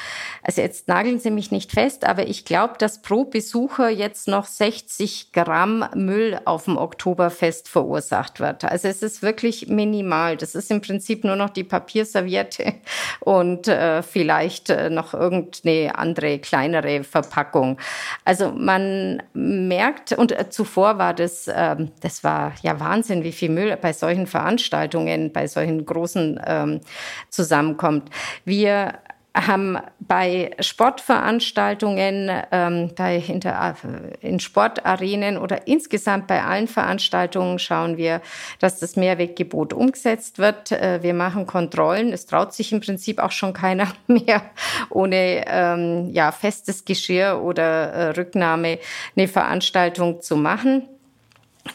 also jetzt nageln Sie mich nicht fest, aber ich glaube, dass pro Besucher jetzt noch 60 Gramm Müll auf dem Oktoberfest verursacht wird. Also also es ist wirklich minimal. Das ist im Prinzip nur noch die Papierserviette und äh, vielleicht äh, noch irgendeine andere kleinere Verpackung. Also man merkt, und äh, zuvor war das, ähm, das war ja Wahnsinn, wie viel Müll bei solchen Veranstaltungen, bei solchen großen ähm, zusammenkommt. Wir haben bei Sportveranstaltungen, ähm, bei hinter, in Sportarenen oder insgesamt bei allen Veranstaltungen schauen wir, dass das Mehrweggebot umgesetzt wird. Äh, wir machen Kontrollen. Es traut sich im Prinzip auch schon keiner mehr ohne ähm, ja, festes Geschirr oder äh, Rücknahme eine Veranstaltung zu machen.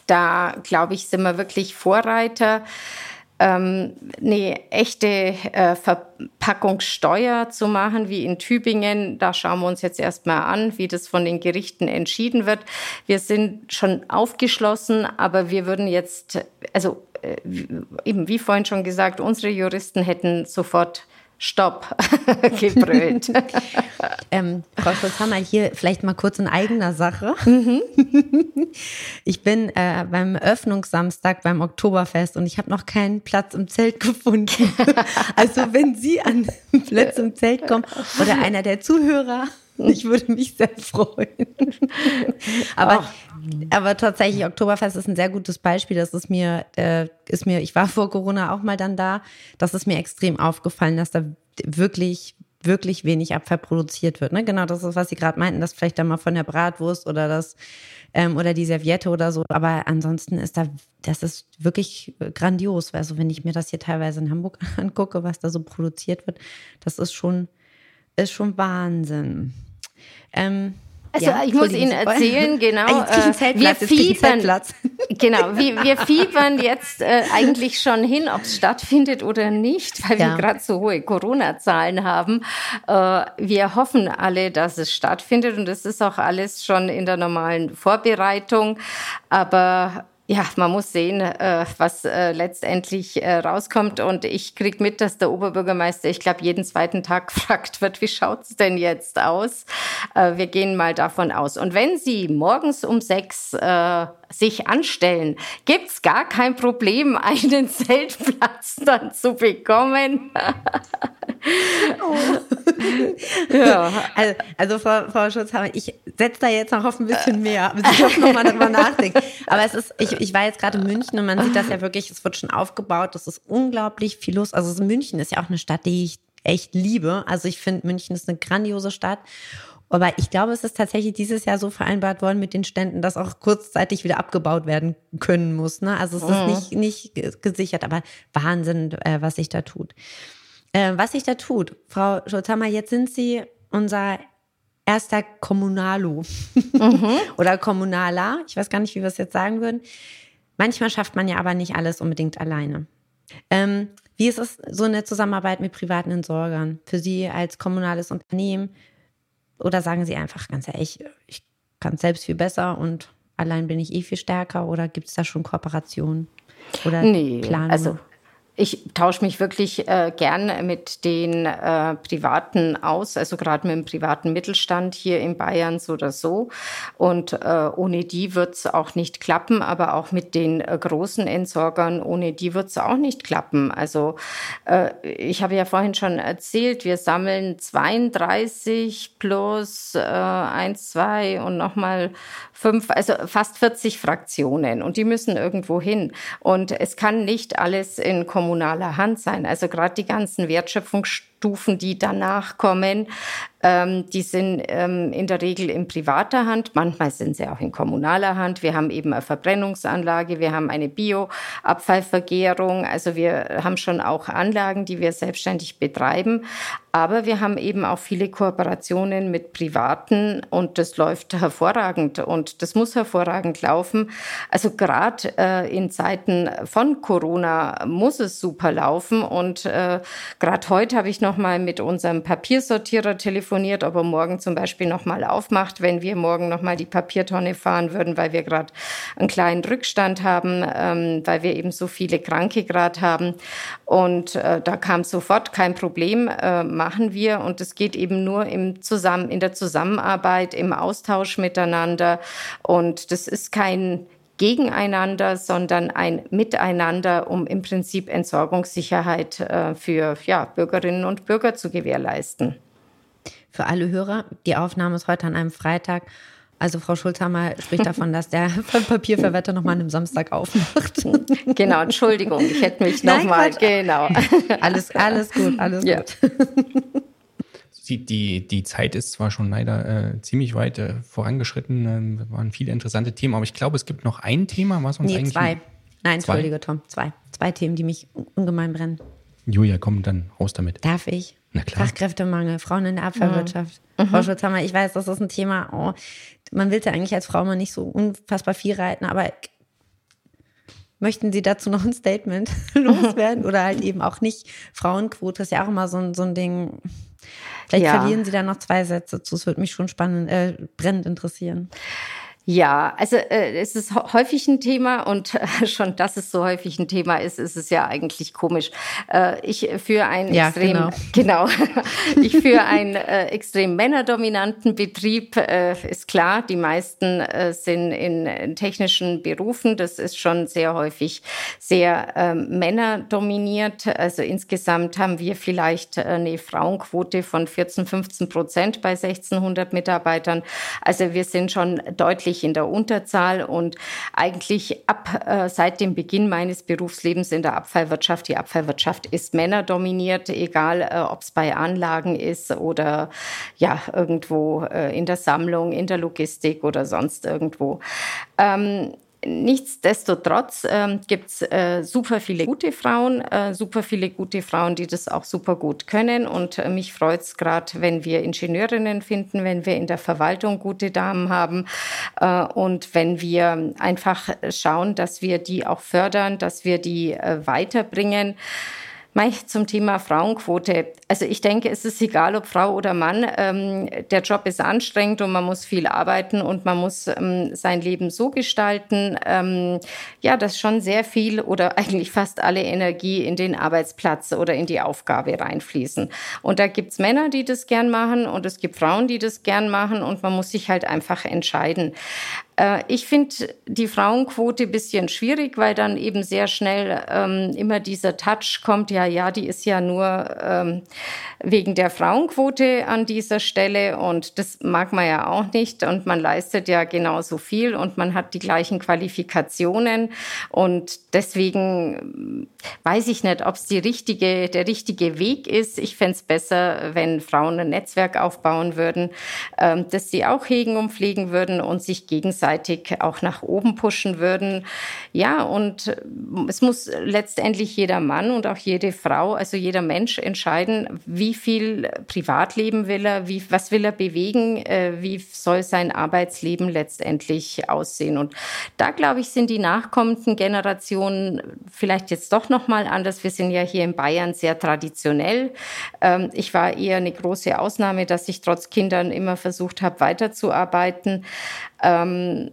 Da, glaube ich, sind wir wirklich Vorreiter. Ähm, eine echte äh, Verpackungssteuer zu machen, wie in Tübingen. Da schauen wir uns jetzt erstmal an, wie das von den Gerichten entschieden wird. Wir sind schon aufgeschlossen, aber wir würden jetzt, also äh, eben wie vorhin schon gesagt, unsere Juristen hätten sofort Stopp gebrüllt. ähm, Frau Schulz-Hammer, hier vielleicht mal kurz in eigener Sache. Mhm. ich bin äh, beim Öffnungssamstag beim Oktoberfest und ich habe noch keinen Platz im Zelt gefunden. also wenn Sie an Platz im Zelt kommen oder einer der Zuhörer ich würde mich sehr freuen. aber, aber tatsächlich, Oktoberfest ist ein sehr gutes Beispiel. Das ist mir, äh, ist mir, ich war vor Corona auch mal dann da. Das ist mir extrem aufgefallen, dass da wirklich, wirklich wenig Abfall produziert wird. Ne? Genau, das ist, was Sie gerade meinten, dass vielleicht dann mal von der Bratwurst oder das ähm, oder die Serviette oder so. Aber ansonsten ist da, das ist wirklich grandios. Also wenn ich mir das hier teilweise in Hamburg angucke, was da so produziert wird, das ist schon, ist schon Wahnsinn. Ähm, also ja, ich muss Ihnen erzählen, genau. Äh, wir fiebern, genau, wir, wir fiebern jetzt äh, eigentlich schon hin, ob es stattfindet oder nicht, weil ja. wir gerade so hohe Corona-Zahlen haben. Äh, wir hoffen alle, dass es stattfindet und es ist auch alles schon in der normalen Vorbereitung. Aber ja, man muss sehen, äh, was äh, letztendlich äh, rauskommt. Und ich krieg mit, dass der Oberbürgermeister, ich glaube, jeden zweiten Tag gefragt wird, wie schaut's denn jetzt aus? wir gehen mal davon aus. Und wenn Sie morgens um sechs sich anstellen, gibt's gar kein Problem, einen Zeltplatz dann zu bekommen. oh. ja. Also, also Frau, Frau Schutzhammer, ich setze da jetzt noch auf ein bisschen mehr, bis ich auch nochmal drüber nachdenke. Aber es ist, ich, ich war jetzt gerade in München und man sieht das ja wirklich, es wird schon aufgebaut, das ist unglaublich viel los. Also München ist ja auch eine Stadt, die ich echt liebe. Also ich finde, München ist eine grandiose Stadt. Aber ich glaube, es ist tatsächlich dieses Jahr so vereinbart worden mit den Ständen, dass auch kurzzeitig wieder abgebaut werden können muss. Ne? Also es ist mhm. nicht, nicht gesichert, aber Wahnsinn, äh, was sich da tut. Äh, was sich da tut, Frau Schulzhammer, jetzt sind Sie unser erster Kommunalo mhm. oder Kommunaler. Ich weiß gar nicht, wie wir es jetzt sagen würden. Manchmal schafft man ja aber nicht alles unbedingt alleine. Ähm, wie ist es so eine Zusammenarbeit mit privaten Entsorgern für Sie als kommunales Unternehmen? Oder sagen Sie einfach ganz ehrlich, ich kann es selbst viel besser und allein bin ich eh viel stärker? Oder gibt es da schon Kooperationen oder nee, Planungen? Also ich tausche mich wirklich äh, gern mit den äh, Privaten aus, also gerade mit dem privaten Mittelstand hier in Bayern so oder so. Und äh, ohne die wird's auch nicht klappen, aber auch mit den äh, großen Entsorgern, ohne die wird's auch nicht klappen. Also äh, ich habe ja vorhin schon erzählt, wir sammeln 32 plus äh, 1, 2 und nochmal fünf, also fast 40 Fraktionen und die müssen irgendwo hin. Und es kann nicht alles in kommunaler Hand sein. Also gerade die ganzen Wertschöpfungsstufen, die danach kommen, ähm, die sind ähm, in der Regel in privater Hand, manchmal sind sie auch in kommunaler Hand. Wir haben eben eine Verbrennungsanlage, wir haben eine Bioabfallvergärung, also wir haben schon auch Anlagen, die wir selbstständig betreiben. Aber wir haben eben auch viele Kooperationen mit Privaten und das läuft hervorragend und das muss hervorragend laufen. Also gerade äh, in Zeiten von Corona muss es super laufen und äh, gerade heute habe ich noch mal mit unserem Papiersortierer telefoniert telefoniert, ob er morgen zum Beispiel nochmal aufmacht, wenn wir morgen nochmal die Papiertonne fahren würden, weil wir gerade einen kleinen Rückstand haben, ähm, weil wir eben so viele Kranke gerade haben. Und äh, da kam sofort kein Problem, äh, machen wir. Und es geht eben nur im Zusammen, in der Zusammenarbeit, im Austausch miteinander. Und das ist kein gegeneinander, sondern ein Miteinander, um im Prinzip Entsorgungssicherheit äh, für ja, Bürgerinnen und Bürger zu gewährleisten für alle Hörer. Die Aufnahme ist heute an einem Freitag. Also Frau Schulzhammer spricht davon, dass der Papierverwetter nochmal am Samstag aufmacht. Genau, Entschuldigung, ich hätte mich nochmal, genau. Alles, alles gut, alles ja. gut. Die, die Zeit ist zwar schon leider äh, ziemlich weit äh, vorangeschritten, äh, waren viele interessante Themen, aber ich glaube, es gibt noch ein Thema, was uns nee, eigentlich... zwei. Nein, zwei? entschuldige Tom, zwei. Zwei Themen, die mich ungemein brennen. Julia, komm dann raus damit. Darf ich? Na klar. Fachkräftemangel, Frauen in der Abfallwirtschaft. Mhm. Frau Schutzhammer, ich weiß, das ist ein Thema, oh, man will ja eigentlich als Frau mal nicht so unfassbar viel reiten, aber möchten Sie dazu noch ein Statement loswerden oder halt eben auch nicht? Frauenquote ist ja auch immer so ein, so ein Ding. Vielleicht ja. verlieren Sie da noch zwei Sätze zu. Es würde mich schon spannend, äh, brennend interessieren. Ja, also äh, es ist häufig ein Thema und äh, schon, dass es so häufig ein Thema ist, ist es ja eigentlich komisch. Äh, ich für einen ja, extrem genau, genau ich für einen äh, extrem männerdominanten Betrieb äh, ist klar, die meisten äh, sind in, in, technischen Berufen. Das ist schon sehr häufig sehr ähm, männerdominiert. Also insgesamt haben wir vielleicht äh, eine Frauenquote von 14, 15 Prozent bei 1600 Mitarbeitern. Also wir sind schon deutlich ich in der Unterzahl und eigentlich ab äh, seit dem Beginn meines Berufslebens in der Abfallwirtschaft, die Abfallwirtschaft ist männerdominiert, egal äh, ob es bei Anlagen ist oder ja irgendwo äh, in der Sammlung, in der Logistik oder sonst irgendwo. Ähm, Nichtsdestotrotz ähm, gibt es äh, super viele gute Frauen, äh, super viele gute Frauen, die das auch super gut können. Und äh, mich freut es gerade, wenn wir Ingenieurinnen finden, wenn wir in der Verwaltung gute Damen haben äh, und wenn wir einfach schauen, dass wir die auch fördern, dass wir die äh, weiterbringen. Zum Thema Frauenquote. Also ich denke, es ist egal, ob Frau oder Mann. Ähm, der Job ist anstrengend und man muss viel arbeiten und man muss ähm, sein Leben so gestalten, ähm, ja, dass schon sehr viel oder eigentlich fast alle Energie in den Arbeitsplatz oder in die Aufgabe reinfließen. Und da gibt's Männer, die das gern machen und es gibt Frauen, die das gern machen und man muss sich halt einfach entscheiden. Äh, ich finde die Frauenquote ein bisschen schwierig, weil dann eben sehr schnell ähm, immer dieser Touch kommt, ja, ja, die ist ja nur ähm, wegen der Frauenquote an dieser Stelle und das mag man ja auch nicht. Und man leistet ja genauso viel und man hat die gleichen Qualifikationen. Und deswegen weiß ich nicht, ob es richtige, der richtige Weg ist. Ich fände es besser, wenn Frauen ein Netzwerk aufbauen würden, ähm, das sie auch hegen und pflegen würden und sich gegenseitig gegenseitig auch nach oben pushen würden. Ja, und es muss letztendlich jeder Mann und auch jede Frau, also jeder Mensch entscheiden, wie viel Privatleben will er, wie, was will er bewegen, äh, wie soll sein Arbeitsleben letztendlich aussehen. Und da, glaube ich, sind die nachkommenden Generationen vielleicht jetzt doch nochmal anders. Wir sind ja hier in Bayern sehr traditionell. Ähm, ich war eher eine große Ausnahme, dass ich trotz Kindern immer versucht habe, weiterzuarbeiten. Ähm,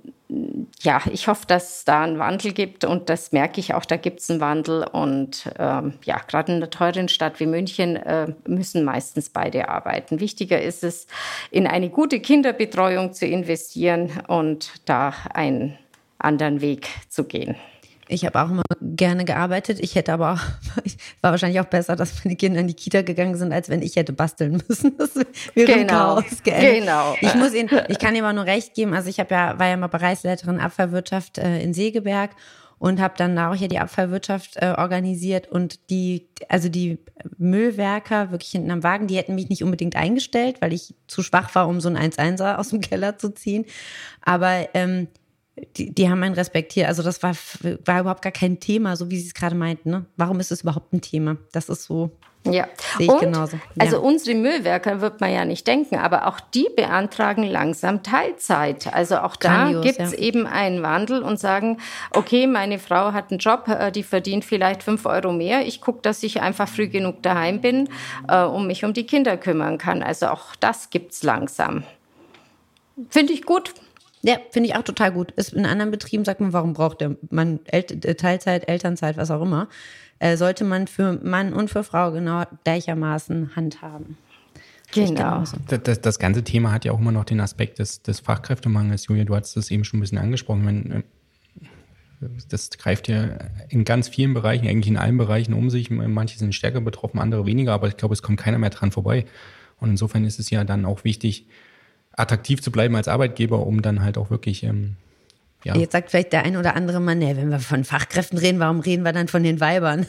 ja, ich hoffe, dass es da einen Wandel gibt und das merke ich auch, da gibt es einen Wandel. Und ähm, ja, gerade in einer teuren Stadt wie München äh, müssen meistens beide arbeiten. Wichtiger ist es, in eine gute Kinderbetreuung zu investieren und da einen anderen Weg zu gehen. Ich habe auch immer gerne gearbeitet. Ich hätte aber auch, war wahrscheinlich auch besser, dass meine Kinder in die Kita gegangen sind, als wenn ich hätte basteln müssen. Das wäre genau. Chaos Genau. Ich muss Ihnen, ich kann Ihnen aber nur recht geben. Also ich habe ja, war ja mal Bereichsleiterin Abfallwirtschaft äh, in Segeberg und habe dann auch hier die Abfallwirtschaft äh, organisiert und die, also die Müllwerker wirklich hinten am Wagen, die hätten mich nicht unbedingt eingestellt, weil ich zu schwach war, um so ein 1-1er aus dem Keller zu ziehen. Aber ähm, die, die haben einen respektiert. Also das war, war überhaupt gar kein Thema, so wie Sie es gerade meinten. Ne? Warum ist es überhaupt ein Thema? Das ist so. Ja, sehe ich und, genauso. Ja. Also unsere Müllwerker wird man ja nicht denken, aber auch die beantragen langsam Teilzeit. Also auch da gibt es ja. eben einen Wandel und sagen, okay, meine Frau hat einen Job, äh, die verdient vielleicht fünf Euro mehr. Ich gucke, dass ich einfach früh genug daheim bin, äh, um mich um die Kinder kümmern kann. Also auch das gibt es langsam. Finde ich gut. Ja, finde ich auch total gut. Ist in anderen Betrieben sagt man, warum braucht der Mann El äh, Teilzeit, Elternzeit, was auch immer, äh, sollte man für Mann und für Frau genau gleichermaßen handhaben. Genau. Das, das, das, ganze Thema hat ja auch immer noch den Aspekt des, des Fachkräftemangels. Julia, du hast das eben schon ein bisschen angesprochen. Wenn, äh, das greift ja in ganz vielen Bereichen, eigentlich in allen Bereichen um sich. Manche sind stärker betroffen, andere weniger, aber ich glaube, es kommt keiner mehr dran vorbei. Und insofern ist es ja dann auch wichtig, attraktiv zu bleiben als Arbeitgeber, um dann halt auch wirklich ähm, ja. Jetzt sagt vielleicht der ein oder andere Mann, nee, wenn wir von Fachkräften reden, warum reden wir dann von den Weibern?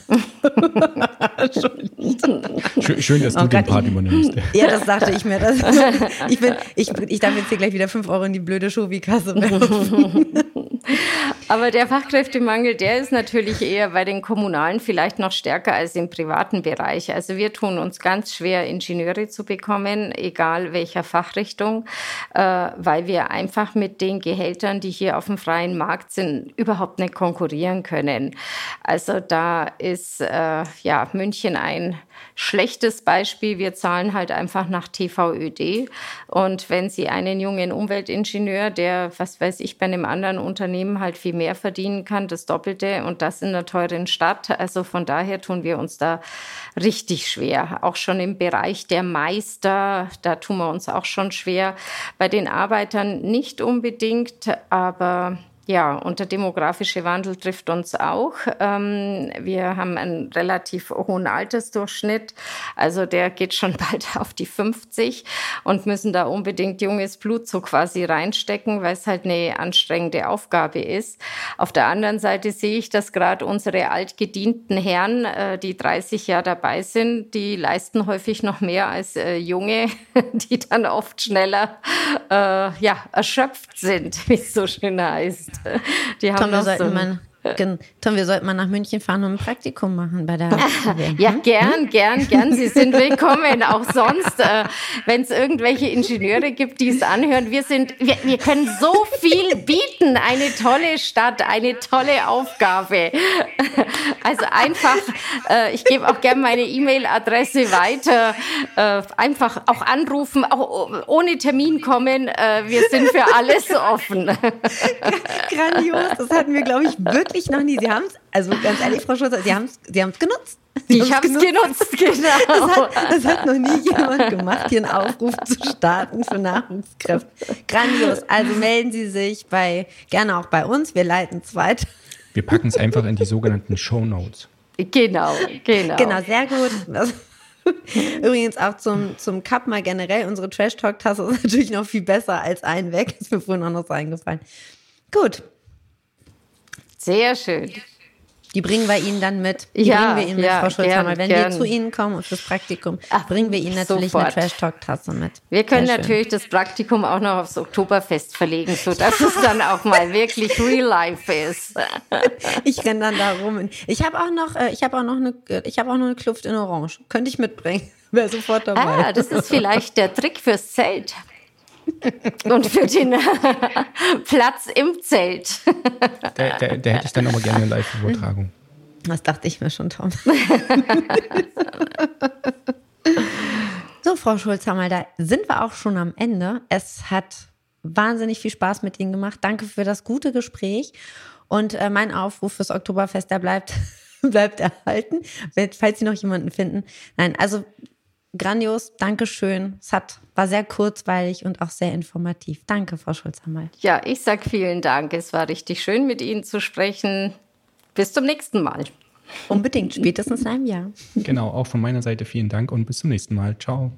schön, schön, dass du oh den Part übernimmst. Ja, das dachte ich mir. Das, ich, bin, ich, ich darf jetzt hier gleich wieder fünf Euro in die blöde Schobi-Kasse werfen. Aber der Fachkräftemangel, der ist natürlich eher bei den Kommunalen vielleicht noch stärker als im privaten Bereich. Also wir tun uns ganz schwer, Ingenieure zu bekommen, egal welcher Fachrichtung, äh, weil wir einfach mit den Gehältern, die hier auf dem freien Markt sind, überhaupt nicht konkurrieren können. Also da ist äh, ja München ein schlechtes Beispiel. Wir zahlen halt einfach nach TVÖD. Und wenn Sie einen jungen Umweltingenieur, der, was weiß ich, bei einem anderen Unternehmen halt viel mehr verdienen kann, das Doppelte und das in einer teuren Stadt. Also von daher tun wir uns da richtig schwer. Auch schon im Bereich der Meister, da tun wir uns auch schon schwer. Bei den Arbeitern nicht unbedingt, aber ja, und der demografische Wandel trifft uns auch. Ähm, wir haben einen relativ hohen Altersdurchschnitt, also der geht schon bald auf die 50 und müssen da unbedingt junges Blut so quasi reinstecken, weil es halt eine anstrengende Aufgabe ist. Auf der anderen Seite sehe ich, dass gerade unsere altgedienten Herren, äh, die 30 Jahre dabei sind, die leisten häufig noch mehr als äh, Junge, die dann oft schneller äh, ja, erschöpft sind, wie es so schön heißt. Die haben Tom, wir noch sollten mal, Tom, wir sollten mal nach München fahren und ein Praktikum machen bei der Ja, gern, gern, gern. Sie sind willkommen. Auch sonst, äh, wenn es irgendwelche Ingenieure gibt, die es anhören. Wir sind, wir, wir können so viel bieten. Eine tolle Stadt, eine tolle Aufgabe. Also einfach, äh, ich gebe auch gern meine E-Mail-Adresse weiter. Äh, einfach auch anrufen, auch ohne Termin kommen. Äh, wir sind für alles offen. Grandios, das hatten wir, glaube ich, wirklich noch nie. Sie haben es, also ganz ehrlich, Frau Schulze, Sie haben es Sie haben's genutzt. Sie Ich habe es genutzt, genau. Das hat, das hat noch nie jemand gemacht, hier einen Aufruf zu starten für Nachwuchskräfte. Grandios. Also melden Sie sich bei, gerne auch bei uns. Wir leiten es weiter. Wir packen es einfach in die sogenannten Show Notes. Genau, genau. Genau, sehr gut. Das, übrigens auch zum, zum Cup mal generell. Unsere Trash Talk Tasse ist natürlich noch viel besser als ein weg. Ist mir vorhin auch noch so eingefallen. Gut, Sehr schön. die bringen wir Ihnen dann mit. Die Ja, bringen wir Ihnen mit, ja, Frau Schulzhammer. Wenn gern. wir zu Ihnen kommen und fürs Praktikum, Ach, bringen wir Ihnen natürlich eine sofort. Trash Talk Tasse mit. Wir können natürlich das Praktikum auch noch aufs Oktoberfest verlegen, sodass es dann auch mal wirklich Real Life ist. Ich renn dann da rum. Ich habe auch noch, äh, ich habe auch noch eine, ich habe auch noch eine Kluft in Orange. Könnte ich mitbringen. Wäre sofort dabei. Ah, das ist vielleicht der Trick fürs Zelt. Und für den Platz im Zelt. Da, da, da hätte ich dann aber gerne eine Live-Übertragung. Das dachte ich mir schon, Tom. so, Frau Schulzhammer, da sind wir auch schon am Ende. Es hat wahnsinnig viel Spaß mit Ihnen gemacht. Danke für das gute Gespräch. Und äh, mein Aufruf fürs Oktoberfest, der bleibt, bleibt erhalten, falls Sie noch jemanden finden. Nein, also grandios, Dankeschön. Es hat, war sehr kurzweilig und auch sehr informativ. Danke, Frau Schulzhammer. Ja, ich sag vielen Dank. Es war richtig schön, mit Ihnen zu sprechen. Bis zum nächsten Mal. Unbedingt, spätestens in einem Jahr. Genau, auch von meiner Seite vielen Dank und bis zum nächsten Mal. Ciao.